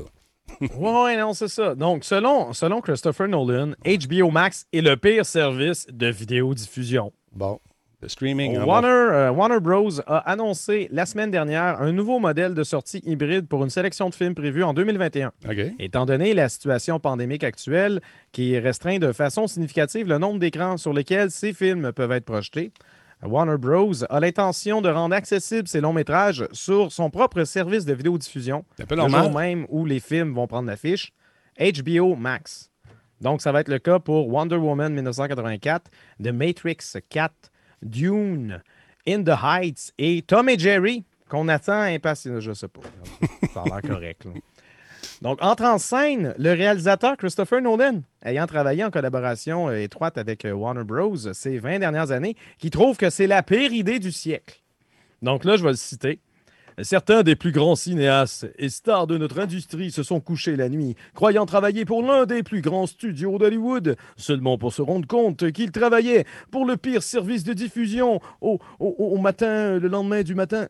Ouais, non, c'est ça. Donc, selon, selon Christopher Nolan, HBO Max est le pire service de vidéodiffusion. Bon, le streaming. en Warner, euh, Warner Bros. a annoncé la semaine dernière un nouveau modèle de sortie hybride pour une sélection de films prévus en 2021. bas. OK. Étant donné la situation pandémique actuelle qui restreint de façon significative le nombre d'écrans sur lesquels ces films peuvent être projetés, Warner Bros. a l'intention de rendre accessibles ces longs métrages sur son propre service de vidéodiffusion, le jour même où les films vont prendre l'affiche, HBO Max. Donc, ça va être le cas pour Wonder Woman 1984, The Matrix 4, Dune, In the Heights et Tom et Jerry, qu'on attend impatiemment. Je sais pas. Ça a l'air correct. là. Donc, entre en scène le réalisateur Christopher Nolan, ayant travaillé en collaboration euh, étroite avec euh, Warner Bros. ces 20 dernières années, qui trouve que c'est la pire idée du siècle. Donc là, je vais le citer. Certains des plus grands cinéastes et stars de notre industrie se sont couchés la nuit, croyant travailler pour l'un des plus grands studios d'Hollywood, seulement pour se rendre compte qu'ils travaillaient pour le pire service de diffusion au, au- au- au matin, le lendemain du matin.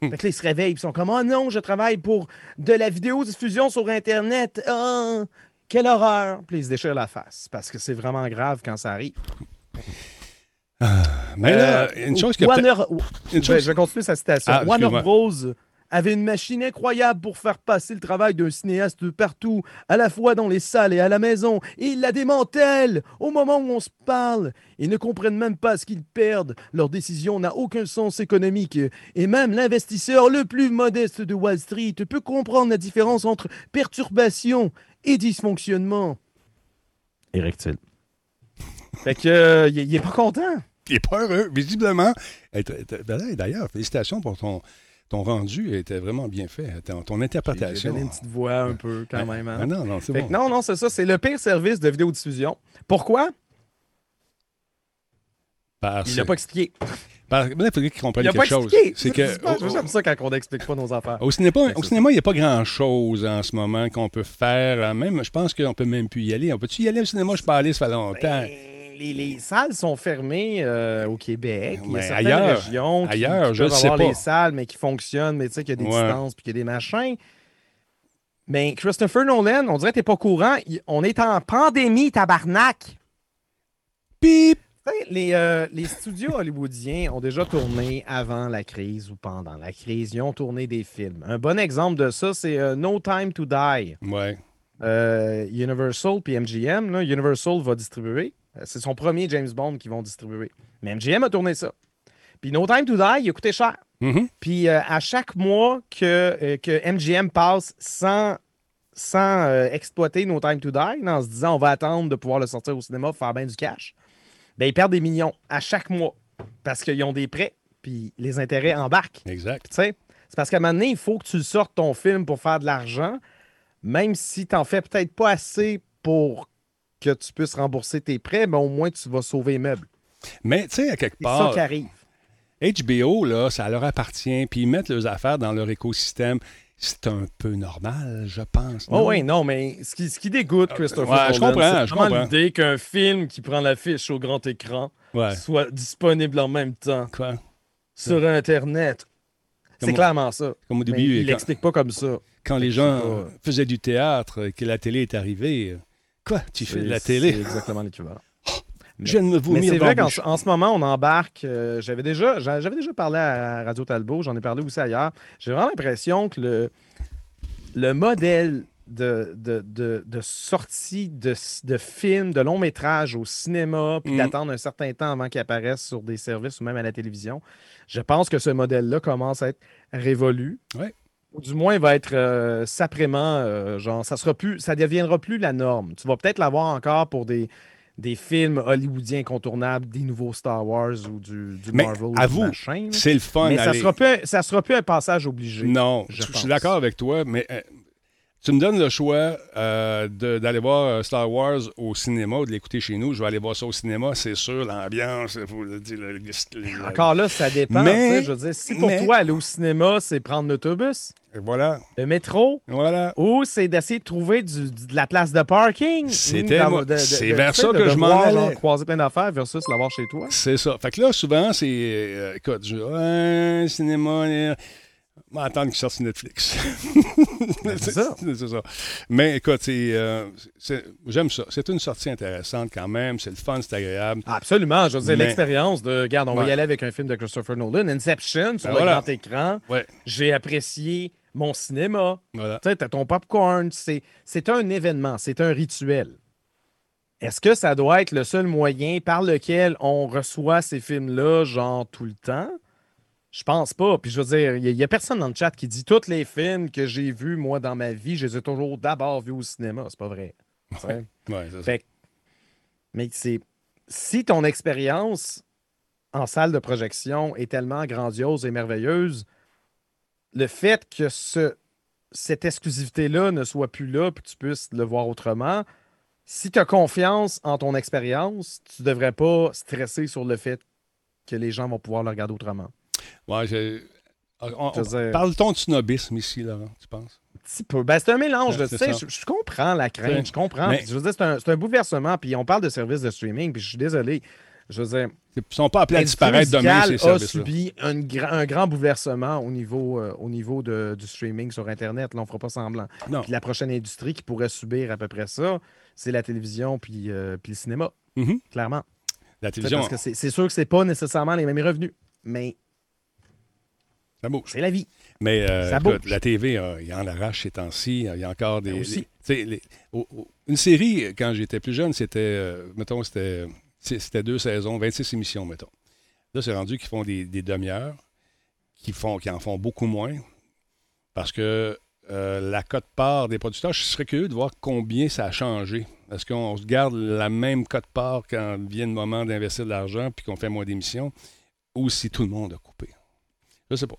Fait que là, ils se réveillent, ils sont comme Oh non, je travaille pour de la vidéodiffusion sur Internet. Ah, quelle horreur! Puis ils se déchirent la face parce que c'est vraiment grave quand ça arrive. Mais là, une chose que. Warner, Une je, vais, chose- je vais continuer sa citation. Ah, Warner. Bros. avait une machine incroyable pour faire passer le travail d'un cinéaste partout, à la fois dans les salles et à la maison. Et ils la démantèlent au moment où on se parle. Ils ne comprennent même pas ce qu'ils perdent. Leur décision n'a aucun sens économique. Et même l'investisseur le plus modeste de Wall Street peut comprendre la différence entre perturbation et dysfonctionnement. Érectile. Fait que, euh, il il est pas content. Il est pas heureux, visiblement. Ben, D'ailleurs, félicitations pour ton, ton rendu. Il était vraiment bien fait. Ton, ton J'ai interprétation. donné une petite voix un peu quand même. hein. Ah non, non, c'est bon. non, non, c'est ça. C'est le pire service de vidéodiffusion. Pourquoi? Parce- Il l'a pas expliqué. ben, il faudrait qu'ils comprennent quelque pas chose. C'est que. pas- J'aime ça quand on n'explique pas nos affaires. Au cinéma, au cinéma, il n'y a pas grand-chose en ce moment qu'on peut faire. Euh, Même, je pense qu'on peut même plus y aller. On peut-tu y aller au cinéma? Je peux aller, ça fait longtemps. Ben, les, les salles sont fermées euh, au Québec. Il y a certaines ailleurs- régions qui, ailleurs, qui je peuvent sais avoir pas. les salles, mais qui fonctionnent, mais tu sais qu'il y a des Ouais. distances puis qu'il y a des machins. Mais Christopher Nolan, on dirait que t'es pas courant. On est en pandémie, tabarnak. Pip! Les, euh, les studios hollywoodiens ont déjà tourné avant la crise ou pendant la crise. Ils ont tourné des films. Un bon exemple de ça, c'est euh, No Time to Die. Ouais. Euh, Universal puis MGM, là, Universal va distribuer. Euh, C'est son premier James Bond qu'ils vont distribuer. Mais MGM a tourné ça. Puis No Time to Die, il a coûté cher. Mhm. Puis euh, à chaque mois que, euh, que MGM passe sans, sans euh, exploiter No Time to Die, en se disant on va attendre de pouvoir le sortir au cinéma pour faire bien du cash, ben, ils perdent des millions à chaque mois parce qu'ils ont des prêts, puis les intérêts embarquent. Exact. Tu sais, c'est parce qu'à un moment donné, il faut que tu sortes ton film pour faire de l'argent, même si tu n'en fais peut-être pas assez pour que tu puisses rembourser tes prêts, mais au moins tu vas sauver les meubles. Mais, tu sais, à quelque C'est ça part, qui arrive. HBO, là, ça leur appartient, puis ils mettent leurs affaires dans leur écosystème. C'est un peu normal, je pense. Oh non? oui, non, mais ce qui, ce qui dégoûte Christopher ouais, je comprends, c'est l'idée qu'un film qui prend l'affiche au grand écran Ouais. soit disponible en même temps Quoi? sur Internet. C'est clairement ça. Comme au Mais début, il quand, l'explique pas comme ça. quand les gens faisaient du théâtre, et que la télé est arrivée. Quoi? Tu fais de la télé? C'est exactement l'équivalent. Je viens de me Mais vomir c'est dans vrai la qu'en bouche. en ce moment, on embarque. euh, j'avais déjà, j'a- j'avais déjà parlé à Radio Talbot, j'en ai parlé aussi ailleurs. J'ai vraiment l'impression que le, le modèle de, de, de, de sortie de, de films, de longs métrages au cinéma, puis Mhm. d'attendre un certain temps avant qu'ils apparaissent sur des services ou même à la télévision, je pense que ce modèle-là commence à être révolu. Ouais. Ou du moins, il va être euh, saprement, euh, genre, ça sera plus, ça deviendra plus la norme. Tu vas peut-être l'avoir encore pour des, des films hollywoodiens incontournables, des nouveaux Star Wars ou du, du Mais Marvel ou machin. là. C'est le fun. Mais ça sera, plus, un- ça sera plus un passage obligé. Non, je suis d'accord avec toi, mais euh, tu me donnes le choix euh, d'aller voir euh, Star Wars au cinéma ou de l'écouter chez nous. Je vais aller voir ça au cinéma, c'est sûr, l'ambiance. faut le dire, le- le- le- Encore là, ça dépend. Mais- je veux dire, si pour mais- toi, aller au cinéma, c'est prendre l'autobus, Voilà, le métro, voilà. ou c'est d'essayer de trouver du- de la place de parking. C'est vers ça que je m'en allais. croiser plein d'affaires versus l'avoir chez toi. C'est ça. Fait que là, souvent, c'est. euh, écoute, je cinéma. Va attendre qu'il sorte sur Netflix. c'est ça. Mais écoute, euh, j'aime ça. C'est une sortie intéressante quand même. C'est le fun, c'est agréable. Absolument. Je veux dire, Mais- l'expérience de, regarde, on va y aller avec un film de Christopher Nolan, Inception, sur Ben le voilà. grand écran. Ouais, J'ai apprécié mon cinéma. voilà. Tu sais, t'as ton popcorn. C'est un événement, c'est un rituel. Est-ce que ça doit être le seul moyen par lequel on reçoit ces films-là, genre tout le temps? Je pense pas. Puis je veux dire, il n'y a, personne dans le chat qui dit tous les films que j'ai vus, moi, dans ma vie, je les ai toujours d'abord vus au cinéma. C'est pas vrai. Ouais, c'est ça. Fait que- mais c'est si ton expérience en salle de projection est tellement grandiose et merveilleuse, le fait que ce, cette exclusivité-là ne soit plus là, puis que tu puisses le voir autrement, si tu as confiance en ton expérience, tu devrais pas stresser sur le fait que les gens vont pouvoir le regarder autrement. Ouais, on- on- Je dire- Parle-t-on de snobisme ici, Laurent, tu penses? Un petit peu. Ben, c'est un mélange. Ouais, tu sais, je, je comprends la crainte, je comprends. Mais- Je veux dire, c'est un, bouleversement. Puis on parle de services de streaming, puis je suis désolé. Je veux dire, Ils ne sont pas appelés à disparaître demain, ces musicale a services-là. subi un, gra- un grand bouleversement au niveau, euh, au niveau de- du streaming sur Internet. Là, on ne fera pas semblant. Non. Puis la prochaine industrie qui pourrait subir à peu près ça, c'est la télévision puis, euh, puis le cinéma, Mhm. clairement. La télévision, Parce que c'est c'est sûr que c'est pas nécessairement les mêmes revenus, mais ça bouge. c'est la vie. Mais euh, Ça écoute, bouge. la TV, euh, il y en arrache ces temps-ci. Il y a encore des. Ben les- une série, quand j'étais plus jeune, c'était. euh, mettons, c'était, c'était deux saisons, 26 émissions, mettons. Là, c'est rendu qu'ils font des, des demi-heures, qui, font, qui en font beaucoup moins. Parce que euh, la cote-part des producteurs, je serais curieux de voir combien ça a changé. Est-ce qu'on se garde la même cote-part quand vient le moment d'investir de l'argent puis qu'on fait moins d'émissions ou si tout le monde a coupé? Je sais pas.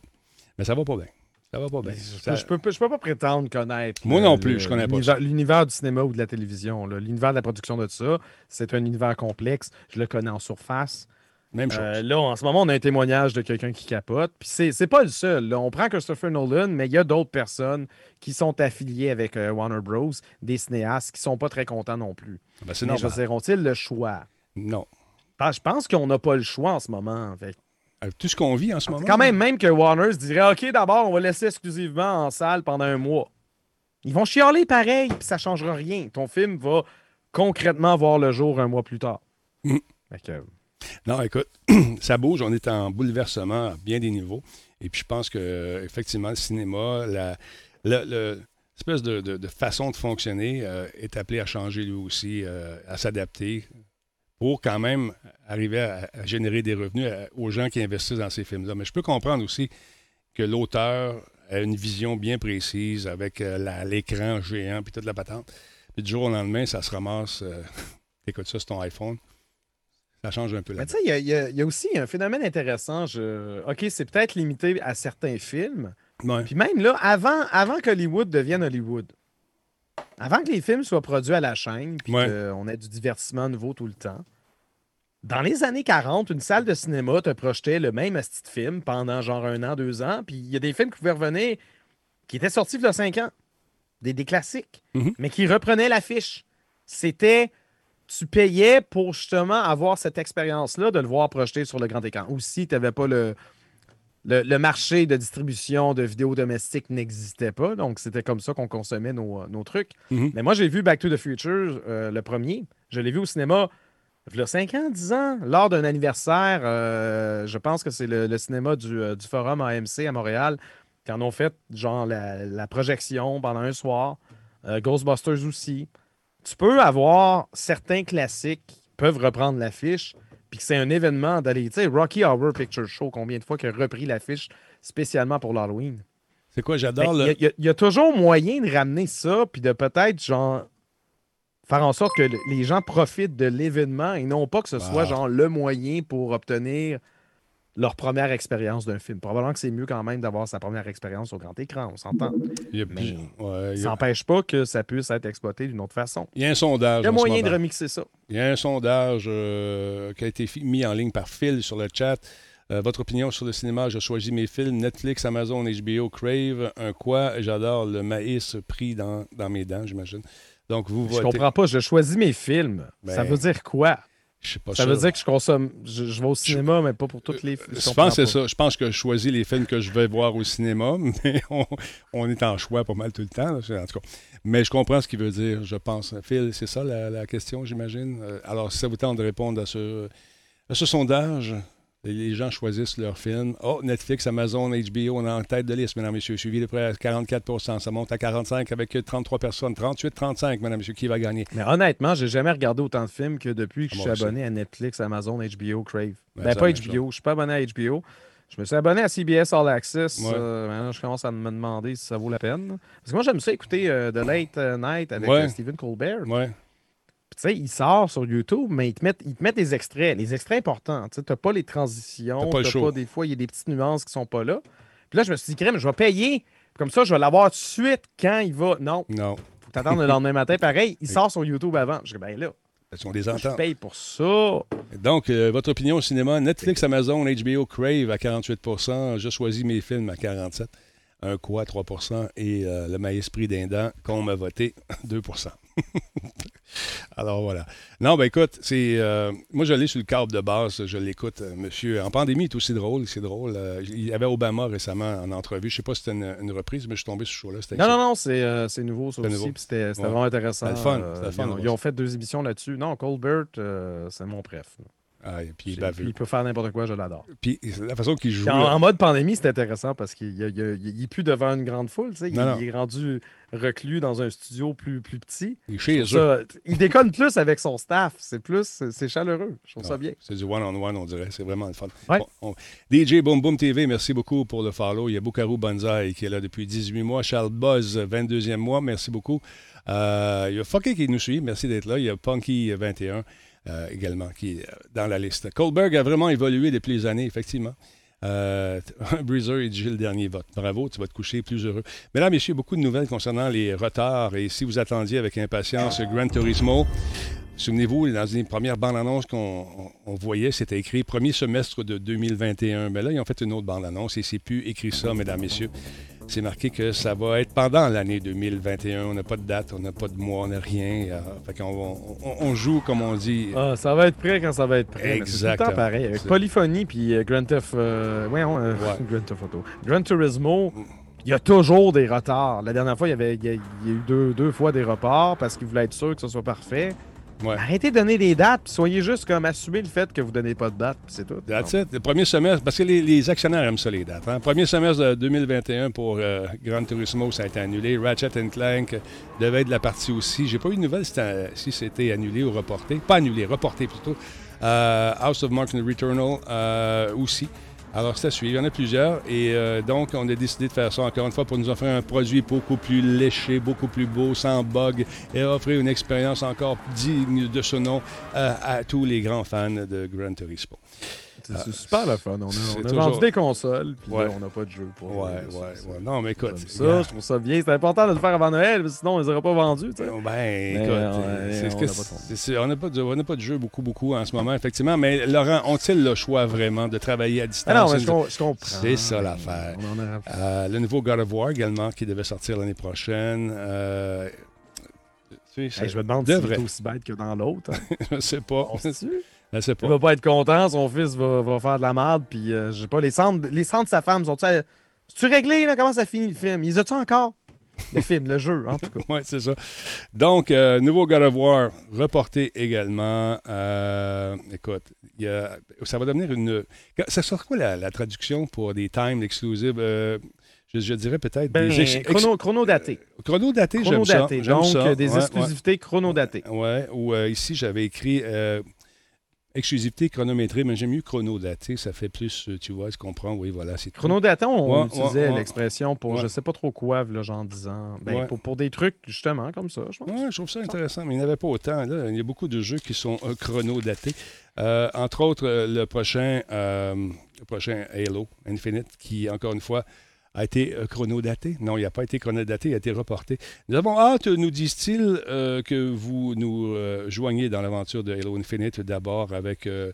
Mais ça va pas bien. Ça va pas bien. Ça- Ben, Je peux, je peux pas prétendre connaître. Moi non plus, le- je connais pas l'univers- du cinéma ou de la télévision. L'univers de la production de ça, c'est un univers complexe. Je le connais en surface. Même chose. Euh, là, en ce moment, on a un témoignage de quelqu'un qui capote. Puis c'est, pas le seul. là. On prend Christopher Nolan, mais il y a d'autres personnes qui sont affiliées avec euh, Warner Bros., des cinéastes qui sont pas très contents non plus. Ben, c'est mais je ont-ils le choix? Non. Ben, Je pense qu'on n'a pas le choix en ce moment. Fait. Avec tout ce qu'on vit en ce moment. Quand même, même que Warner se dirait OK, d'abord, on va laisser exclusivement en salle pendant un mois. Ils vont chialer pareil, puis ça changera rien. Ton film va concrètement voir le jour un mois plus tard. Mm. Que, Non, écoute, ça bouge. On est en bouleversement à bien des niveaux. Et puis, je pense que euh, effectivement, le cinéma, la, de, de- de façon de fonctionner euh, est appelé à changer lui aussi, euh, à s'adapter pour quand même arriver à, à générer des revenus à- aux gens qui investissent dans ces films-là. Mais je peux comprendre aussi que l'auteur a une vision bien précise avec euh, l'écran géant puis toute la patente. Puis du jour au lendemain, ça se ramasse. euh, T'écoutes ça sur ton iPhone. Ça change un peu la Mais tu sais, il y a- y, y aussi un phénomène intéressant. Je... OK, c'est peut-être limité à certains films. Ouais. Puis même là, avant, avant qu'Hollywood devienne Hollywood, avant que les films soient produits à la chaîne, puis Ouais. qu'on ait du divertissement nouveau tout le temps, dans les années 40, une salle de cinéma te projetait le même asti de film pendant genre un an, deux ans, puis il y a des films qui pouvaient revenir qui étaient sortis il y a cinq ans, des, des classiques, Mhm. mais qui reprenaient l'affiche. C'était tu payais pour justement avoir cette expérience-là de le voir projeté sur le grand écran. Ou si tu n'avais pas le, le, le marché de distribution de vidéos domestiques n'existait pas. Donc, c'était comme ça qu'on consommait nos, nos trucs. Mhm. Mais moi, j'ai vu Back to the Future, euh, le premier. Je l'ai vu au cinéma il y a 5 ans, 10 ans, lors d'un anniversaire. euh, je pense que c'est le, le cinéma du, euh, du Forum AMC à Montréal qui en ont fait genre la, la projection pendant un soir. Euh, Ghostbusters aussi. Tu peux avoir certains classiques qui peuvent reprendre l'affiche, puis que c'est un événement d'aller. Tu sais, Rocky Horror Picture Show, combien de fois qu'il a repris l'affiche spécialement pour l'Halloween? C'est quoi, j'adore qu'il le. Il y, a- il y a toujours moyen de ramener ça, puis de peut-être, genre, faire en sorte que le- les gens profitent de l'événement et non pas que ce soit, genre, le moyen pour obtenir leur première expérience d'un film. Probablement que c'est mieux quand même d'avoir sa première expérience au grand écran, on s'entend. Mais ouais, Ça a- n'empêche pas que ça puisse être exploité d'une autre façon. il y a un sondage. Il y a moyen de remixer ça. Il y a un sondage euh, qui a été mis en ligne par Phil sur le chat. Euh, votre opinion sur le cinéma, je choisis mes films Netflix, Amazon, HBO, Crave. Un quoi? J'adore le maïs pris dans, dans mes dents, j'imagine. Donc, vous Je votez. comprends pas, je choisis mes films. ça Ben, veut dire quoi? Je sais pas Ça veut dire que je consomme. Je, je vais au cinéma, mais pas pour toutes les films. Je pense que c'est ça. Je pense que je choisis les films que je vais voir au cinéma, mais on, on est en choix pas mal tout le temps. là, en tout cas. Mais je comprends ce qu'il veut dire, je pense. Phil, c'est ça la, la question, j'imagine? Euh, Alors, si ça vous tente de répondre à ce, à ce sondage, les- gens choisissent leurs films. Oh, Netflix, Amazon, HBO, on est en tête de liste, mesdames et messieurs. Suivi de près à 44% Ça monte à 45 avec 33 personnes. 38, 35, mesdames et messieurs. Qui va gagner? Mais honnêtement, j'ai jamais regardé autant de films que depuis que Ah, je suis abonné à Netflix, Amazon, HBO, Crave. Ben, c'est pas HBO. Je suis pas abonné à HBO. Je me suis abonné à CBS All Access. Ouais. Euh, maintenant, je commence à me demander si ça vaut la peine. Parce que moi, j'aime ça écouter euh, The Late euh, Night avec Ouais. Stephen Colbert. Ouais. Puis, Tu sais, il sort sur YouTube, mais ils te mettent, ils te mettent des extraits. Les extraits importants. Tu n'as pas les transitions. Pas le show. des fois, il y a des petites nuances qui sont pas là. Puis là, je me suis dit, crème, je vais payer. Comme ça, je vais l'avoir tout de suite quand il va. Non, Non. faut que t'attendes le lendemain matin. Pareil, il sort sur YouTube avant. Je dis, ben là, Ce sont des je ententes. paye pour ça. Donc, euh, votre opinion au cinéma, Netflix, Amazon, HBO, Crave à 48% Je choisis mes films à 47 Un quoi, 3% Et euh, le maïs prix d'un dent, qu'on m'a voté, 2% Alors voilà. Non, ben écoute, c'est euh, moi je l'ai sur le câble de base, je l'écoute, euh, monsieur. En pandémie, il est aussi drôle, c'est drôle. Il y avait Obama récemment en entrevue. Je sais pas si c'était une, une reprise, mais je suis tombé sur ce show-là. Non, non, non, c'est nouveau, ça aussi. C'était Ouais. vraiment intéressant. C'était fun, Euh, c'était le fun, ils, ont, ils ont fait deux émissions là-dessus. Non, Colbert, c'est mon préf. Ah, et puis il peut faire n'importe quoi, je l'adore. Puis la façon qu'il joue. En, en mode pandémie, c'est intéressant parce qu'il y a- il y a- il est plus devant une grande foule. tu sais. Il, Non, non. il est rendu reclus dans un studio plus, plus petit. il est chez eux. ça- il déconne plus avec son staff. C'est plus, c'est chaleureux. Je trouve ça Ouais, bien. C'est du one-on-one, on dirait. C'est vraiment le fun. Ouais. Bon, on- DJ Boom Boom TV, merci beaucoup pour le follow. Il y a Bukaru Banzai qui est là depuis 18 mois. Charles Buzz, 22e mois. Merci beaucoup. Euh, il y a Fucky qui nous suit. Merci d'être là. Il y a Punky 21 euh, également qui est euh, dans la liste. Colberg a vraiment évolué depuis les années, effectivement. Euh, Breezer, il dit le dernier vote. Bravo, tu vas te coucher plus heureux. Mesdames, messieurs, beaucoup de nouvelles concernant les retards. Et si vous attendiez avec impatience Gran Turismo, Souvenez-vous, dans les premières bandes annonces qu'on on- on voyait, c'était écrit premier semestre de 2021. Mais là, ils ont fait une autre bande annonce et c'est plus écrit ça, mesdames, messieurs. C'est marqué que ça va être pendant l'année 2021. On n'a pas de date, on n'a pas de mois, on n'a rien. Euh, fait qu'on va- on, on joue, comme on dit. Ah, ça va être prêt quand ça va être prêt. C'est tout le Exactement. temps pareil. Avec Polyphonie puis euh, Grand Theft... euh, euh, Ouais. Grand Theft Auto. Gran Turismo, il y a toujours des retards. La dernière fois, il y, avait, il y a, il y a eu deux, deux fois des reports parce qu'ils voulaient être sûrs que ce soit parfait. Ouais. Arrêtez de donner des dates, puis soyez juste comme assumer le fait que vous donnez pas de date, puis c'est tout. That's it. Le premier semestre, parce que les, les actionnaires aiment ça, les dates. Hein. Premier semestre de 2021 pour euh, Gran Turismo, ça a été annulé. Ratchet Clank devait être de la partie aussi. J'ai pas eu de nouvelles si c'était- annulé ou reporté. Pas annulé, reporté plutôt. Euh, House of Martin Returnal euh, aussi. Alors, c'est à suivre. Il y en a plusieurs. Et euh, donc, on a décidé de faire ça encore une fois pour nous offrir un produit beaucoup plus léché, beaucoup plus beau, sans bug, et offrir une expérience encore digne de ce nom euh, à tous les grands fans de Gran Turismo. C'est c'est super le fun. On a, on a toujours- vendu des consoles, puis Ouais. là, on n'a pas de jeu pour. Ouais, ouais, ouais. Non, mais écoute. Ça, je trouve ça bien. C'est important de le faire avant Noël, sinon, on les aurait pas vendus. sais. Ben, écoute, euh, on n'a pas pas, de- pas jeu beaucoup, beaucoup en ce moment, effectivement. Mais Laurent, ont-ils le choix vraiment de travailler à distance? Ah non, mais je, com- je comprends. C'est ça, l'affaire. Euh, le nouveau God of War également, qui devait sortir l'année prochaine. Euh, tu sais, Hey, je me demande si c'est aussi bête que dans l'autre. je sais pas. On se tue? Je sais Il pas. va pas être content, son fils va, va faire de la merde, puis euh, je sais pas, les centres, les centres de sa femme sont-tu. tu réglé, là, comment ça finit le film? Ils ont-tu encore? Le film, le jeu, en tout cas? Oui, c'est ça. Donc, euh, nouveau God of War reporté également. Euh, écoute, il y a- ça va devenir une. Ça sera quoi la, la traduction pour des times exclusives? Euh, je, je dirais peut-être Ben, des ex- ex- chrono, chrono-daté. chrono-daté, j'aime ça. Chrono-daté. J'aime Donc, ça. euh, des Ouais, exclusivités chrono-datées. Ouais, ouais. ou euh, ici, j'avais écrit euh, exclusivité chronométrée, mais j'aime mieux chrono-daté. Ça fait plus, euh, tu vois, se comprend. Oui, voilà, c'est. Chrono-daté, on Ouais, utilisait ouais, l'expression pour Ouais. je sais pas trop quoi, là, genre 10 ans. Ben, pour, pour des trucs, justement, comme ça, je pense. Ouais, je trouve ça intéressant, mais il n'y en avait pas autant. Là. Il y a beaucoup de jeux qui sont euh, chrono-datés. Euh, entre autres, euh, le prochain, euh, le prochain Halo Infinite, qui, encore une fois, a été euh, chronodaté. Non, il n'a pas été chronodaté, il a été reporté. Nous avons hâte, nous disent-ils, euh, que vous nous euh, joigniez dans l'aventure de Halo Infinite d'abord avec, euh,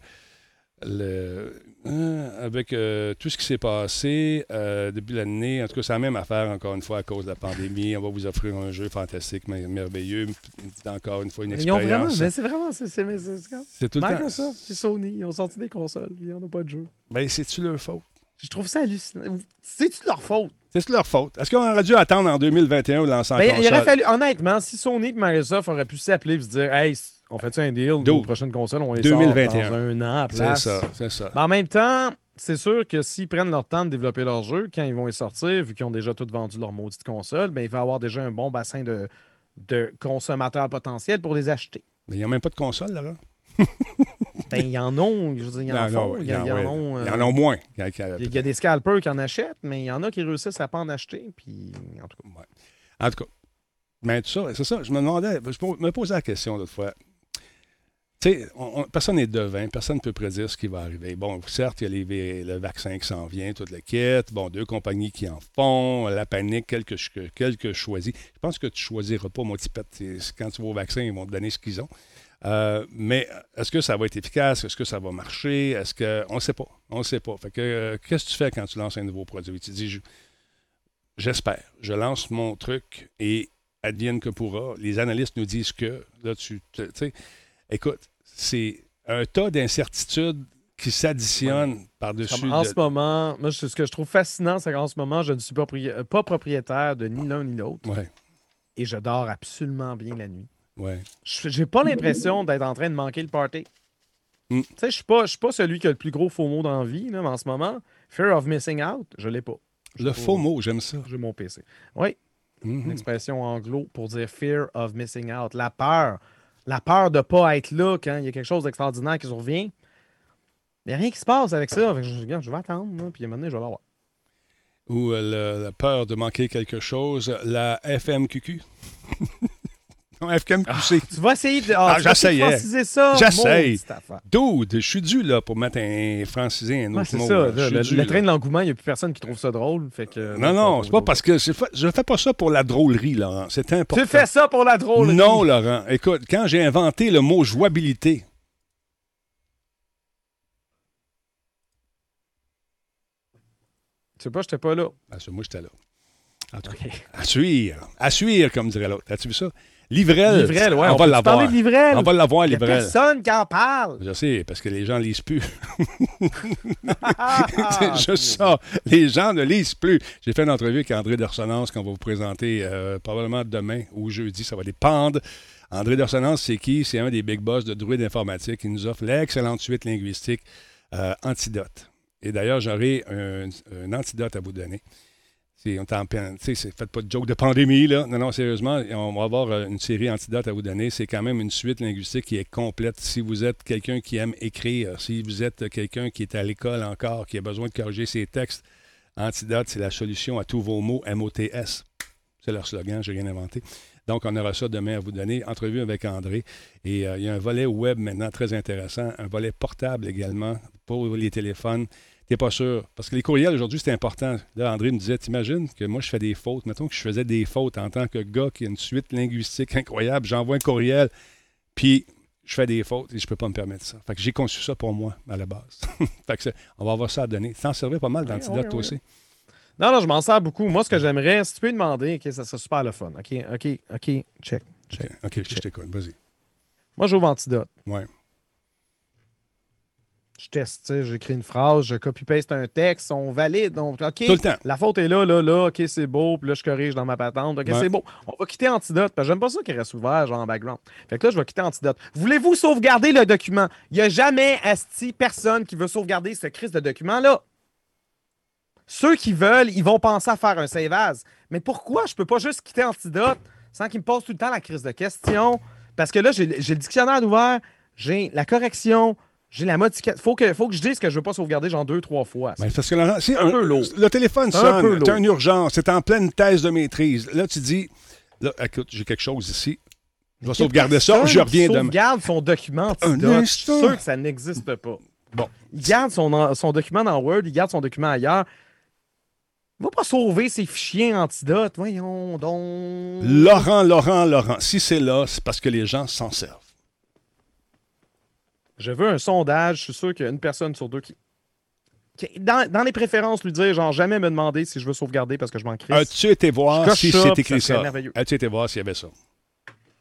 le, euh, avec tout ce qui s'est passé depuis l'année. En tout cas, c'est la même affaire, encore une fois, à cause de la pandémie. On va vous offrir un jeu fantastique, mer- merveilleux. Encore une fois, une Ils ont vraiment, expérience. mais c'est vraiment, c'est c'est- c'est- c'est tout le temps. Microsoft, c'est Sony, ils ont sorti des consoles, ils n'en ont pas de jeu. Ben, c'est-tu leur faute? Je trouve ça hallucinant. C'est-tu leur faute? C'est leur faute. Est-ce qu'on aurait dû attendre en 2021 le lancement Ben, il aurait fallu, honnêtement, si Sony et Microsoft auraient pu s'appeler et se dire Hey, on fait un deal? Dude. aux prochaines consoles, on les 2021. sort dans un an à C'est ça, c'est ça. Mais en même temps, c'est sûr que s'ils prennent leur temps de développer leur jeu, quand ils vont les sortir, vu qu'ils ont déjà tout vendu leur maudite console, ben, il va y avoir déjà un bon bassin de, de consommateurs potentiels pour les acheter. Mais il n'y a même pas de console, là. Il y en a, je veux dire, il y en, il y, en- euh, a moins. Il y a- y des scalpers qui en achètent, mais il y en a qui réussissent à pas en acheter. Puis, en tout cas, En tout cas, mais tout ça, c'est ça. Je me demandais, je me posais la question l'autre fois. Tu sais, on- on- personne n'est devin, personne ne peut prédire ce qui va arriver. Bon, certes, il y a les- le vaccin qui s'en vient, toute la quête. Bon, deux compagnies qui en font, la panique, quelques, quelques choisis. Je pense que tu choisiras pas, mon petit pet. Quand tu vas au vaccin, ils vont te donner ce qu'ils ont. Euh, mais est-ce que ça va être efficace? Est-ce que ça va marcher? Est-ce que. On ne sait pas. On ne sait pas. Fait que, euh, qu'est-ce que tu fais quand tu lances un nouveau produit? Tu dis, je- j'espère. Je lance mon truc et advienne que pourra. Les analystes nous disent que. Là, tu. sais, écoute, c'est un tas d'incertitudes qui s'additionnent par-dessus. En de- ce moment, moi, ce que je trouve fascinant, c'est qu'en ce moment, je ne suis euh, pas propriétaire de ni l'un ni l'autre Ouais, et je dors absolument bien la nuit. Ouais. Je- J'ai pas l'impression d'être en train de manquer le party. Mm. Tu sais, je suis pas, pas celui qui a le plus gros faux mot dans la vie, là, mais en ce moment, Fear of Missing Out, je l'ai pas. Le faux mot, j'aime ça. J'ai mon PC. Oui, une Mhm. expression anglo pour dire Fear of Missing Out. La peur. La peur de pas être là quand il y a quelque chose d'extraordinaire qui survient. Il n'y a rien qui se passe avec ça. Fait que je, regarde, je vais attendre, là, puis à un moment donné, je vais l'avoir. Ou euh, le- la peur de manquer quelque chose, la FMQQ. non, FMQC. Tu vas essayer de. Ah, tu vas essayer de j'essayais. franciser ça. J'essaye. Dude, je suis dû là pour mettre un francisé, un autre c'est mot. ça. là. le, dû, train de l'engouement, il n'y a plus personne qui trouve ça drôle. Fait que, Non, non, c'est pas parce que je fais pas ça pour la drôlerie, Laurent. C'est important. Tu fais ça pour la drôle. Non, Laurent. Écoute, quand j'ai inventé le mot jouabilité, Tu sais pas, j'étais pas là. ah, ça, moi, j'étais là. En tout cas, à suivre. À suivre, comme dirait l'autre. As-tu vu ça? Livrel. Livrel, ouais. On, va l'avoir. parler de Livrel? On va l'avoir, Il a Livrel. personne qui en parle. Je sais, parce que les gens lisent plus. C'est juste ça. Les gens ne lisent plus. J'ai fait une entrevue avec André de Ressonance qu'on va vous présenter euh, probablement demain ou jeudi. Ça va dépendre. André Dorsonance, c'est qui? C'est un des big boss de Druide Informatique qui nous offre l'excellente suite linguistique euh, Antidote. Et d'ailleurs, j'aurai un, un antidote à vous donner. On est en faites pas de joke de pandémie, là. Non, non, sérieusement, on va avoir euh, une série antidote à vous donner. C'est quand même une suite linguistique qui est complète. Si vous êtes quelqu'un qui aime écrire, si vous êtes quelqu'un qui est à l'école encore, qui a besoin de corriger ses textes, Antidote, c'est la solution à tous vos mots MOTS. C'est leur slogan, j'ai rien inventé. Donc, on aura ça demain à vous donner. Entrevue avec André. Et euh, il y a un volet web maintenant très intéressant, un volet portable également pour les téléphones. T'es pas sûr. Parce que les courriels aujourd'hui, c'est important. Là, André me disait T'imagines que moi, je fais des fautes. Mettons que je faisais des fautes en tant que gars qui a une suite linguistique incroyable. J'envoie un courriel, puis je fais des fautes et je peux pas me permettre ça. Fait que j'ai conçu ça pour moi à la base. fait que on va avoir ça à donner. T'en servais pas mal d'antidote, ouais. aussi. Non, non, je m'en sers beaucoup. Moi, ce que j'aimerais, si tu peux demander, OK, ça serait super le fun. OK, OK, OK, check. OK, OK, je t'écoute. Vas-y. Moi, j'ouvre Antidote. Ouais. Je teste, j'écris une phrase, je copy-paste un texte, on valide. Donc, OK, Tout le temps. la faute est là, là, là, OK, c'est beau, puis là, je corrige dans ma patente, OK, Ouais. c'est beau. On va quitter Antidote, parce que j'aime pas ça qu'il reste ouvert, genre en background. Fait que là, je vais quitter Antidote. Voulez-vous sauvegarder le document? Il n'y a jamais, asti, personne qui veut sauvegarder ce crise de document-là. Ceux qui veulent, ils vont penser à faire un save as. Mais pourquoi je peux pas juste quitter Antidote sans qu'ils me posent tout le temps la crise de questions? Parce que là, j'ai le dictionnaire ouvert, j'ai la correction, j'ai la modification. Faut que, faut que je dise que je veux pas sauvegarder genre deux, trois fois. Ben, parce que c'est Un peu lourd. Le téléphone Un sonne, tu as une urgence, c'est en pleine thèse de maîtrise. Là, tu dis, là, écoute, j'ai quelque chose ici. Je vais sauvegarder ça, je reviens demain? sauvegarde son document Un Antidote. Je suis sûr que ça n'existe pas. Bon. Il garde son, son document dans Word, il garde son document ailleurs. Il va pas sauver ses fichiers Antidote. Voyons donc. Laurent, Laurent, Laurent, si c'est là, c'est parce que les gens s'en servent. Je veux un sondage. Je suis sûr qu'il y a une personne sur deux qui. qui- Dans, dans les préférences, lui dire, genre, jamais me demander si je veux sauvegarder parce que je m'en crisse. As-tu été voir si ça, c'est écrit ça ça? As-tu été voir s'il y avait ça?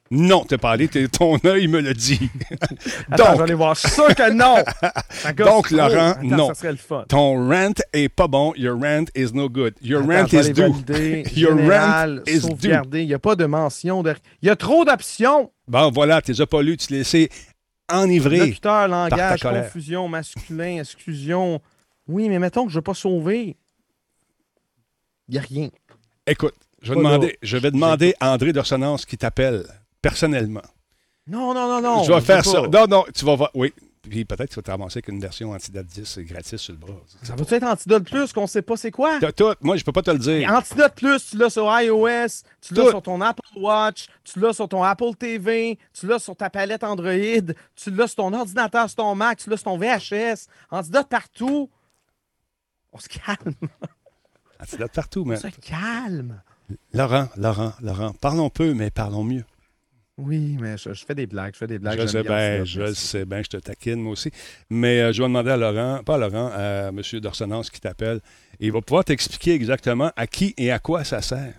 Non, t'es pas allé, ton œil me le dit. Attends, je vais Donc, aller voir. Sûr que non. Ça Donc. Laurent, Attends, non. Ça serait le fun. ton rant est pas bon. Your rant is no good. Your Attends, rant is due. Your rant is due. Il n'y a pas de mention. De... Il y a trop d'options. Bon, voilà, t'es pas lu, tu laissé Locuteur, langage, confusion, masculin, exclusion. Oui, mais mettons que je ne veux pas sauver. Il n'y a rien. Écoute, je vais, demander, je vais demander à André d'Orsonance qui t'appelle personnellement. Non, non, non, non. je vais faire ça. pas. Non, non, tu vas voir. Oui. Puis peut-être que tu vas te ramasser avec une version Antidote 10 gratis sur le bras. Ça va-tu être Antidote Plus? Qu'on ne sait pas c'est quoi? T'as tout. Moi, je peux pas te le dire. Antidote Plus, tu l'as sur iOS, tu l'as sur ton Apple Watch, tu l'as sur ton Apple TV, tu l'as sur ta palette Android, tu l'as sur ton ordinateur, sur ton Mac, tu l'as sur ton VHS. Antidote partout. On se calme. Antidote partout, mais. On se calme. Laurent, Laurent, Laurent, parlons peu, mais parlons mieux. Oui, mais je, je fais des blagues, je fais des blagues. je sais bien je le sais bien, je te taquine, moi aussi. Mais euh, je vais demander à Laurent, pas à Laurent, à M. d'Orsonance qui t'appelle. Il va pouvoir t'expliquer exactement à qui et à quoi ça sert.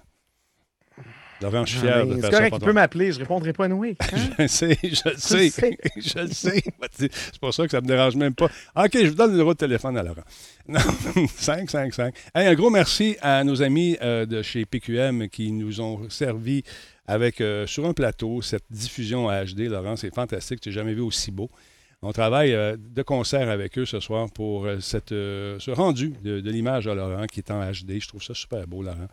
Laurent, je suis fier de faire C'est correct, il peut m'appeler, je répondrai pas oui. Hein? Je le sais, je le sais. sais. Je le sais. C'est pour ça que ça me dérange même pas. OK, je vous donne le numéro de téléphone à Laurent. Non, 555. Hey, un gros merci à nos amis euh, de chez PQM qui nous ont servi avec, euh, sur un plateau, cette diffusion à HD. Laurent, c'est fantastique. Tu n'as jamais vu aussi beau. On travaille euh, de concert avec eux ce soir pour euh, cette, euh, ce rendu de, de l'image à Laurent qui est en HD. Je trouve ça super beau, Laurent.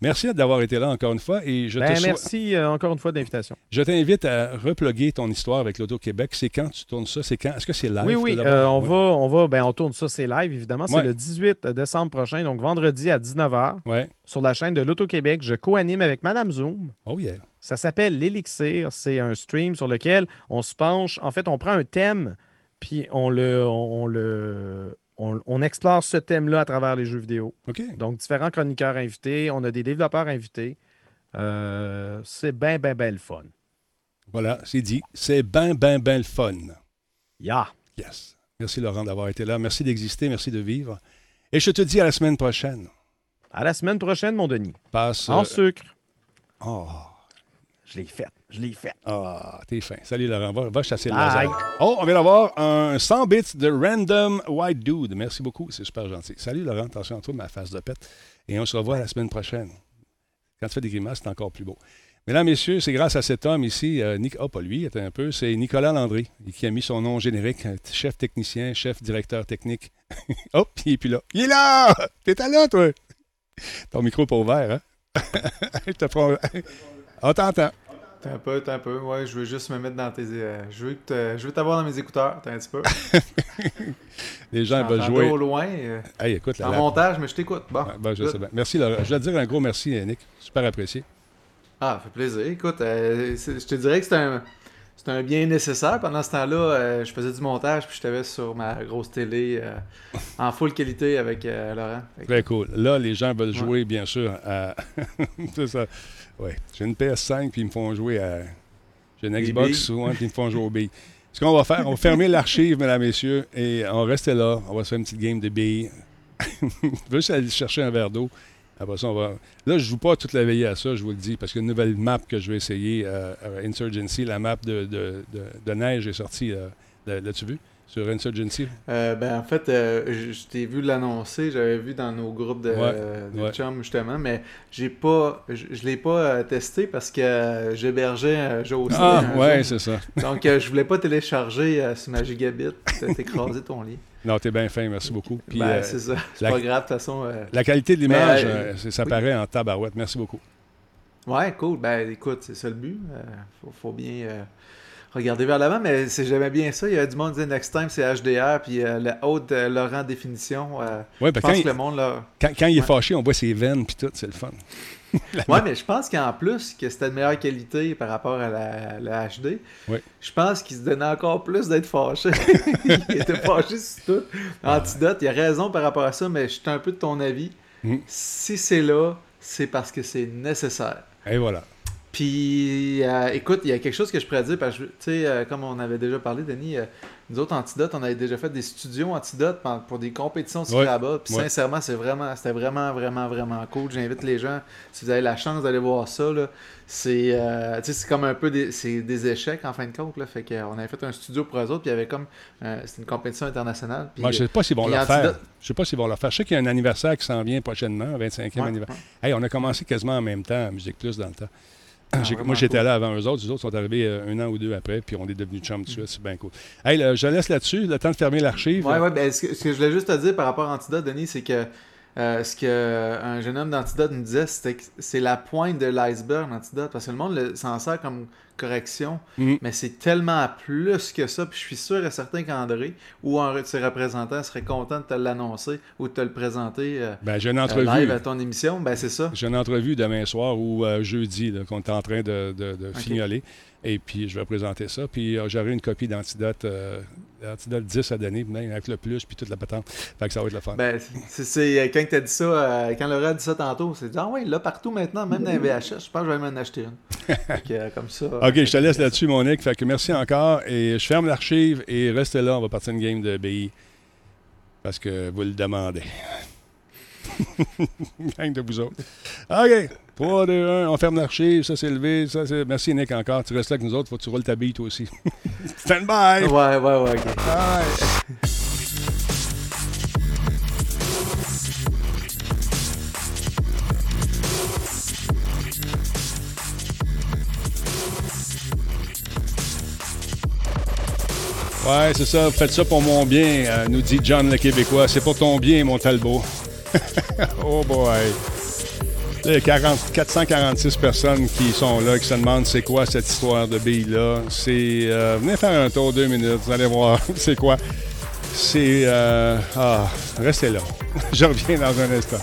Merci d'avoir été là encore une fois et je Ben, te souhaite- merci encore une fois de l'invitation. je t'invite à reploguer ton histoire avec l'Auto-Québec. C'est quand tu tournes ça? C'est quand? Est-ce que c'est live? Oui, oui, euh, on va, on va, ben, on tourne ça, c'est live, évidemment. C'est Ouais. le 18 décembre prochain, donc vendredi à 19h, Ouais. sur la chaîne de l'Auto-Québec. Je co-anime avec Madame Zoom. Oh yeah. Ça s'appelle l'Élixir. C'est un stream sur lequel on se penche. En fait, on prend un thème, puis on le, on, le, on, on explore ce thème-là à travers les jeux vidéo. OK. Donc, différents chroniqueurs invités. On a des développeurs invités. Euh, c'est bien, bien, bien le fun. Voilà, c'est dit. C'est ben, ben, ben le fun. Ya! Yes. Merci Laurent d'avoir été là. Merci d'exister. Merci de vivre. Et je te dis à la semaine prochaine. À la semaine prochaine, mon Denis. Passe. En euh, sucre. Oh, Je l'ai fait. Je l'ai fait. ah, t'es fin. Salut Laurent. Va, va chasser le laser. Oh, on vient d'avoir un 100 bits de Random White Dude. Merci beaucoup. C'est super gentil. Salut Laurent. Attention à toi, ma face de pète. Et on se revoit la semaine prochaine. Quand tu fais des grimaces, c'est encore plus beau. Mesdames, Messieurs, c'est grâce à cet homme ici, euh, Nic- oh, pas lui, attends un peu, c'est Nicolas Landry, qui a mis son nom générique, chef technicien, chef directeur technique. Hop, il est plus là. Il est là! T'es là, toi! Ton micro est pas ouvert, hein? Je te prends... On t'entend. T'as un peu, t'as un peu. Ouais, je veux juste me mettre dans tes. euh, je veux que je veux t'avoir dans mes écouteurs, t'as un petit peu. Les gens veulent jouer. au loin. euh, Hey, écoute, la en lap- montage, mais je t'écoute. Bon. Ben, je sais bien. Merci, Laurent. Je dois te dire un gros merci, Nick. Super apprécié. Ah, ça fait plaisir. Écoute, euh, je te dirais que c'est un. C'est un bien nécessaire. Pendant ce temps-là, euh, je faisais du montage, puis je t'avais sur ma grosse télé euh, en full qualité avec euh, Laurent. Très cool. Là, les gens veulent Ouais. jouer, bien sûr, à. c'est ça. Ouais. J'ai une PS5, puis ils me font jouer à. J'ai une Xbox, souvent, puis ils me font jouer aux billes. Ce qu'on va faire, on va fermer l'archive, mesdames, messieurs, et on va rester là. On va se faire une petite game de billes. je veux juste aller chercher un verre d'eau. Après ça, on va. Là, je joue pas toute la veillée à ça, je vous le dis, parce qu'il y a une nouvelle map que je vais essayer, euh, euh, Insurgency. La map de, de, de- de neige est sortie. euh, L'as-tu vu? Sur Insurgency? Euh, ben, en fait, euh, je, t'ai vu l'annoncer, j'avais vu dans nos groupes de, Ouais, de ouais. chums, justement, mais j'ai pas, je, l'ai pas euh, testé parce que euh, j'hébergeais aussi. Ah, ouais, c'est ça. Donc, euh, je voulais pas télécharger euh, sur ma gigabit, t'as écrasé ton lit. Non, t'es bien fin, merci beaucoup. Puis, ben, euh, c'est ça, c'est pas grave, de toute façon. euh, La qualité de l'image, euh, euh, c'est- ça oui. paraît en tabarouette. Merci beaucoup. Ouais, cool. Ben, écoute, c'est ça le but. Euh, faut, faut bien euh, regarder vers l'avant, mais c'est j'aimais bien ça. Il y a du monde qui disait Next Time, c'est HDR, puis euh, la haute euh, Laurent définition. euh, Ouais, je pense quand, que le monde, là. quand- quand il est Ouais. fâché, on voit ses veines puis tout, c'est le fun. Ouais, mais je pense qu'en plus, que c'était de meilleure qualité par rapport à la, la HD, Oui. je pense qu'il se donnait encore plus d'être fâché. il était fâché sur tout. Antidote, il a raison par rapport à ça, mais je suis un peu de ton avis. Mhm. Si c'est là, c'est parce que c'est nécessaire. Et voilà. Puis, euh, écoute, il y a quelque chose que je pourrais dire, parce que, tu sais, euh, comme on avait déjà parlé, Denis, euh, nous autres, Antidote, on avait déjà fait des studios Antidote pour, pour des compétitions Ouais. Scrabble. Puis, Ouais. sincèrement, c'est vraiment, c'était vraiment, vraiment, vraiment cool. J'invite les gens, si vous avez la chance d'aller voir ça, là, c'est, euh, tu sais, c'est comme un peu des, c'est des échecs, en fin de compte, là. Fait qu'on avait fait un studio pour eux autres, puis il y avait comme, euh, c'était une compétition internationale. Puis, Moi, je sais pas s'ils vont puis le faire. Je sais pas s'ils vont le faire. Je sais qu'il y a un anniversaire qui s'en vient prochainement, un 25e Ouais, anniversaire. ouais. Hey, on a commencé quasiment en même temps à Musique Plus dans le temps. Ah, moi, j'étais cool. là avant eux autres. Les autres sont arrivés euh, un an ou deux après, puis on est devenus chums de suite. C'est bien cool. Hey, là, je laisse là-dessus, le temps de fermer l'archive. Ouais, ouais, ben, ce, que, ce que je voulais juste te dire par rapport à Antidote, Denis, c'est que euh, ce qu'un jeune homme d'Antidote nous disait, c'était que c'est la pointe de l'iceberg, Antidote, parce que le monde s'en sert comme correction, Mhm. mais c'est tellement plus que ça, puis je suis sûr et certain qu'André ou un de ses représentants serait content de te l'annoncer ou de te le présenter euh, Ben, j'ai une euh, entrevue. live à ton émission, ben c'est ça. J'ai une entrevue demain soir ou euh, jeudi qu'on est en train de, de, de fignoler. Et puis, je vais présenter ça. Puis, euh, j'aurai une copie d'Antidote, euh, Antidote 10 à donner, même avec le plus, puis toute la patente. Fait que ça va être le fun. Ben, c'est- c'est quand t'as dit ça, euh, quand Laura a dit ça tantôt, c'est dit ah ouais, là partout maintenant, même dans les VHS, je pense que je vais m'en acheter une. Que, euh, comme ça. OK, je te laisse là-dessus, Monique. Fait que merci encore. Et je ferme l'archive et restez là. On va partir une game de BI. Parce que vous le demandez. Gang de vous autres. OK. 3, 2, 1. On ferme l'archive. Ça, c'est levé. Ça, c'est... Merci, Nick, encore. Tu restes là avec nous autres. Faut que tu roules ta bille, toi aussi. Stand by. Ouais, ouais, ouais, ok. Bye. Ouais, c'est ça. Faites ça pour mon bien, euh, nous dit John le Québécois. C'est pour ton bien, mon Talbot. oh boy. Là, Il y a 40 446 personnes qui sont là, qui se demandent c'est quoi cette histoire de bille-là. C'est. euh, venez faire un tour deux minutes, vous allez voir c'est quoi. C'est. euh, ah, restez là. Je reviens dans un instant.